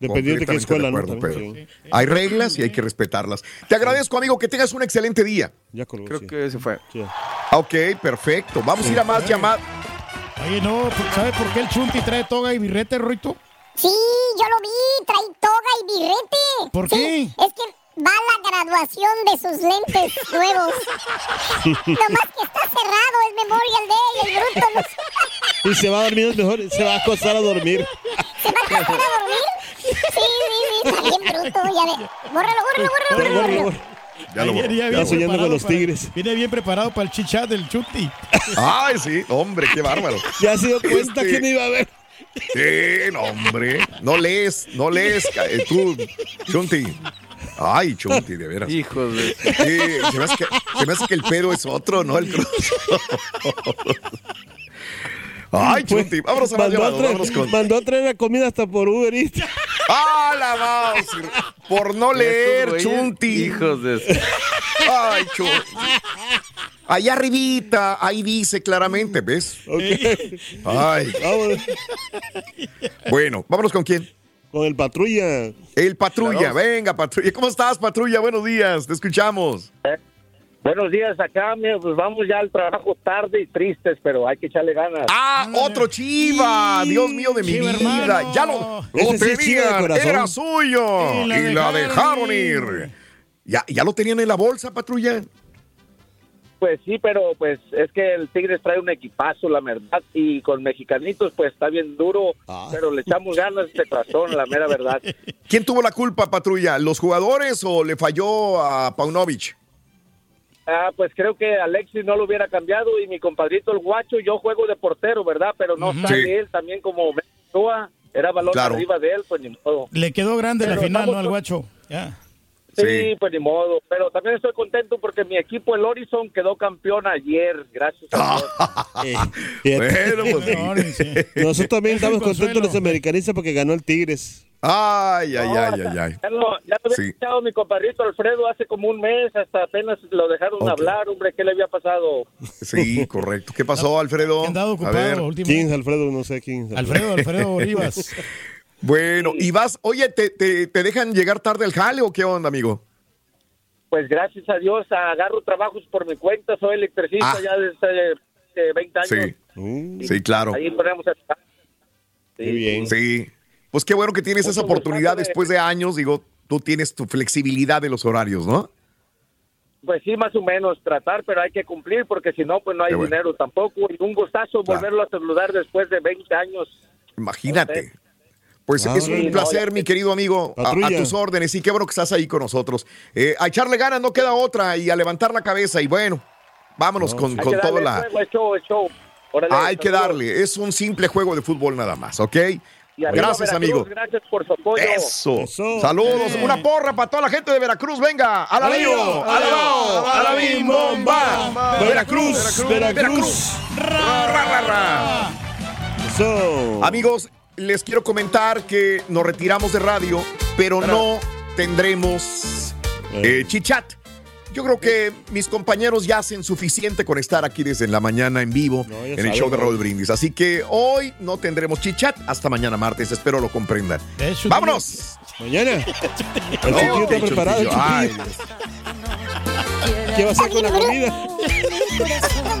N: Dependiendo de qué escuela,
A: de
N: ¿no?
A: acuerdo, Pedro. Hay reglas y hay que respetarlas. Te agradezco, amigo, que tengas un excelente día.
N: Ya colgó,
H: Creo
N: sí.
H: que se fue.
A: Ok, perfecto. Vamos a ir a más llamadas.
G: Oye, no, ¿sabes por qué el Chunti trae toga y birrete, Ruito?
L: Sí, yo lo vi, trae toga y birrete.
G: ¿Por
L: Sí,
G: qué?
L: Es que va a la graduación de sus lentes nuevos. Nomás que está cerrado el Memorial Day, el bruto no
N: Y se va a dormir es mejor, se va a acostar a dormir.
L: se va a acostar a dormir. Sí, sí, sí, está bien bruto, ya ve. Bórralo, bórralo, bórralo, bórralo. bórralo.
A: Ya lo
G: viene
N: Ya
G: bien
N: soñando con los
G: para-
N: tigres.
G: Viene bien preparado para el chichat del Chunti.
A: Ay, sí, hombre, qué bárbaro.
N: Ya se dio cuenta
A: Este-
N: que no iba a ver.
A: Sí, no, hombre. No lees, no lees. eh, Tú, Chunti. Ay, Chunti, de veras.
H: Hijos de...
A: Sí, se me, hace que, se me hace que el pedo es otro, ¿no? El. Ay, Chunti. Vámonos a más vámonos con...
N: mandó a traer la comida hasta por Uber Eats.
A: ¡Ah, la mouse! Por no leer, Chunti.
H: Hijos de...
A: Ay, Chunti. Allá arribita, ahí dice claramente, ¿ves? Ay.
N: Vámonos.
A: Bueno, vámonos con quién.
N: Con el patrulla.
A: El patrulla,
T: Claro.
A: venga, patrulla. ¿Cómo estás, patrulla? Buenos días, te escuchamos.
T: Buenos días acá, mira, pues vamos ya al trabajo tarde y tristes, pero hay que echarle ganas.
A: Ah, otro Chiva, Dios mío de mi vida.
G: hermano.
A: Ya lo, lo
N: sí
A: tenían, era suyo.
G: Y la
A: Y la
G: dejaron
A: dejaron
G: ir.
A: ir. ¿Ya, ¿Ya lo tenían en la bolsa, patrulla?
T: Pues sí, pero pues es que el Tigres trae un equipazo, la verdad, y con mexicanitos pues está bien duro,
N: Ah.
T: pero le echamos ganas de corazón, la mera verdad.
A: ¿Quién tuvo la culpa, patrulla? ¿Los jugadores o le falló a Paunovic?
T: Ah, pues creo que Alexis no lo hubiera cambiado y mi compadrito el guacho, yo juego de portero, ¿verdad? Pero no sale
A: Sí.
T: él también como era balón
A: Claro.
T: arriba de él, pues ni modo.
G: Le quedó grande la final, ¿no? Al guacho. Ya.
T: Sí,
A: Sí.
T: pues ni modo, pero también estoy contento porque mi equipo, el Horizon, quedó campeón ayer, gracias a Dios.
A: Bueno, pues sí.
N: Nosotros también estamos contentos los americanistas porque ganó el Tigres.
A: Ay, ay, ay, ay, ay.
U: Ya lo, ya lo había
A: Sí.
U: escuchado mi compadrito Alfredo hace como un mes, hasta apenas lo dejaron hablar, hombre, ¿qué le había pasado?
A: Sí, correcto. ¿Qué pasó, Alfredo? A ver.
N: ¿Quién es Alfredo? No sé quién es
G: Alfredo, Alfredo Rivas.
A: Bueno, y vas, oye, ¿te, te, te dejan llegar tarde al jale o qué onda, amigo?
U: Pues gracias a Dios agarro trabajos por mi cuenta, soy electricista
A: Ah.
U: ya desde eh, 20 años.
A: Sí, sí, claro.
U: Ahí ponemos a...
A: Muy bien. Sí. Pues qué bueno que tienes esa oportunidad después de años. Digo, tú tienes tu flexibilidad de los horarios, ¿no?
U: Pues sí, más o menos tratar, pero hay que cumplir porque si no, pues no hay
A: bueno.
U: dinero tampoco. Y un gustazo volverlo a saludar después de 20 años.
A: Imagínate. Pues
U: Ah,
A: es un placer, mi querido amigo, a- tus órdenes. Y qué bueno que estás ahí con nosotros. Eh, a echarle ganas, no queda otra. Y a levantar la cabeza. Y bueno, vámonos con,
U: Hay
A: con
U: que
A: toda
U: darle
A: la...
U: show, show. Órale,
A: Hay que darle. Es un simple juego de fútbol nada más, ¿ok?
U: Y arriba
A: Gracias,
U: Veracruz,
A: amigo.
U: Gracias por su apoyo.
A: Eso. Saludos. Una porra para toda la gente de Veracruz. Venga. A la lío. A la. A la bomba. Veracruz. Veracruz. Ra, ra, ra, ra. Amigos, les quiero comentar que nos retiramos de radio, pero no tendremos eh, chichat. Yo creo que mis compañeros ya hacen suficiente con estar aquí desde la mañana en vivo en el show de. Raúl Brindis. Así que hoy no tendremos chichat hasta mañana martes. Espero lo comprendan. ¡Vámonos!
N: Mañana. El
A: No,
N: está preparado. el. ¿Qué va a hacer con la comida?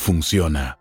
V: funciona.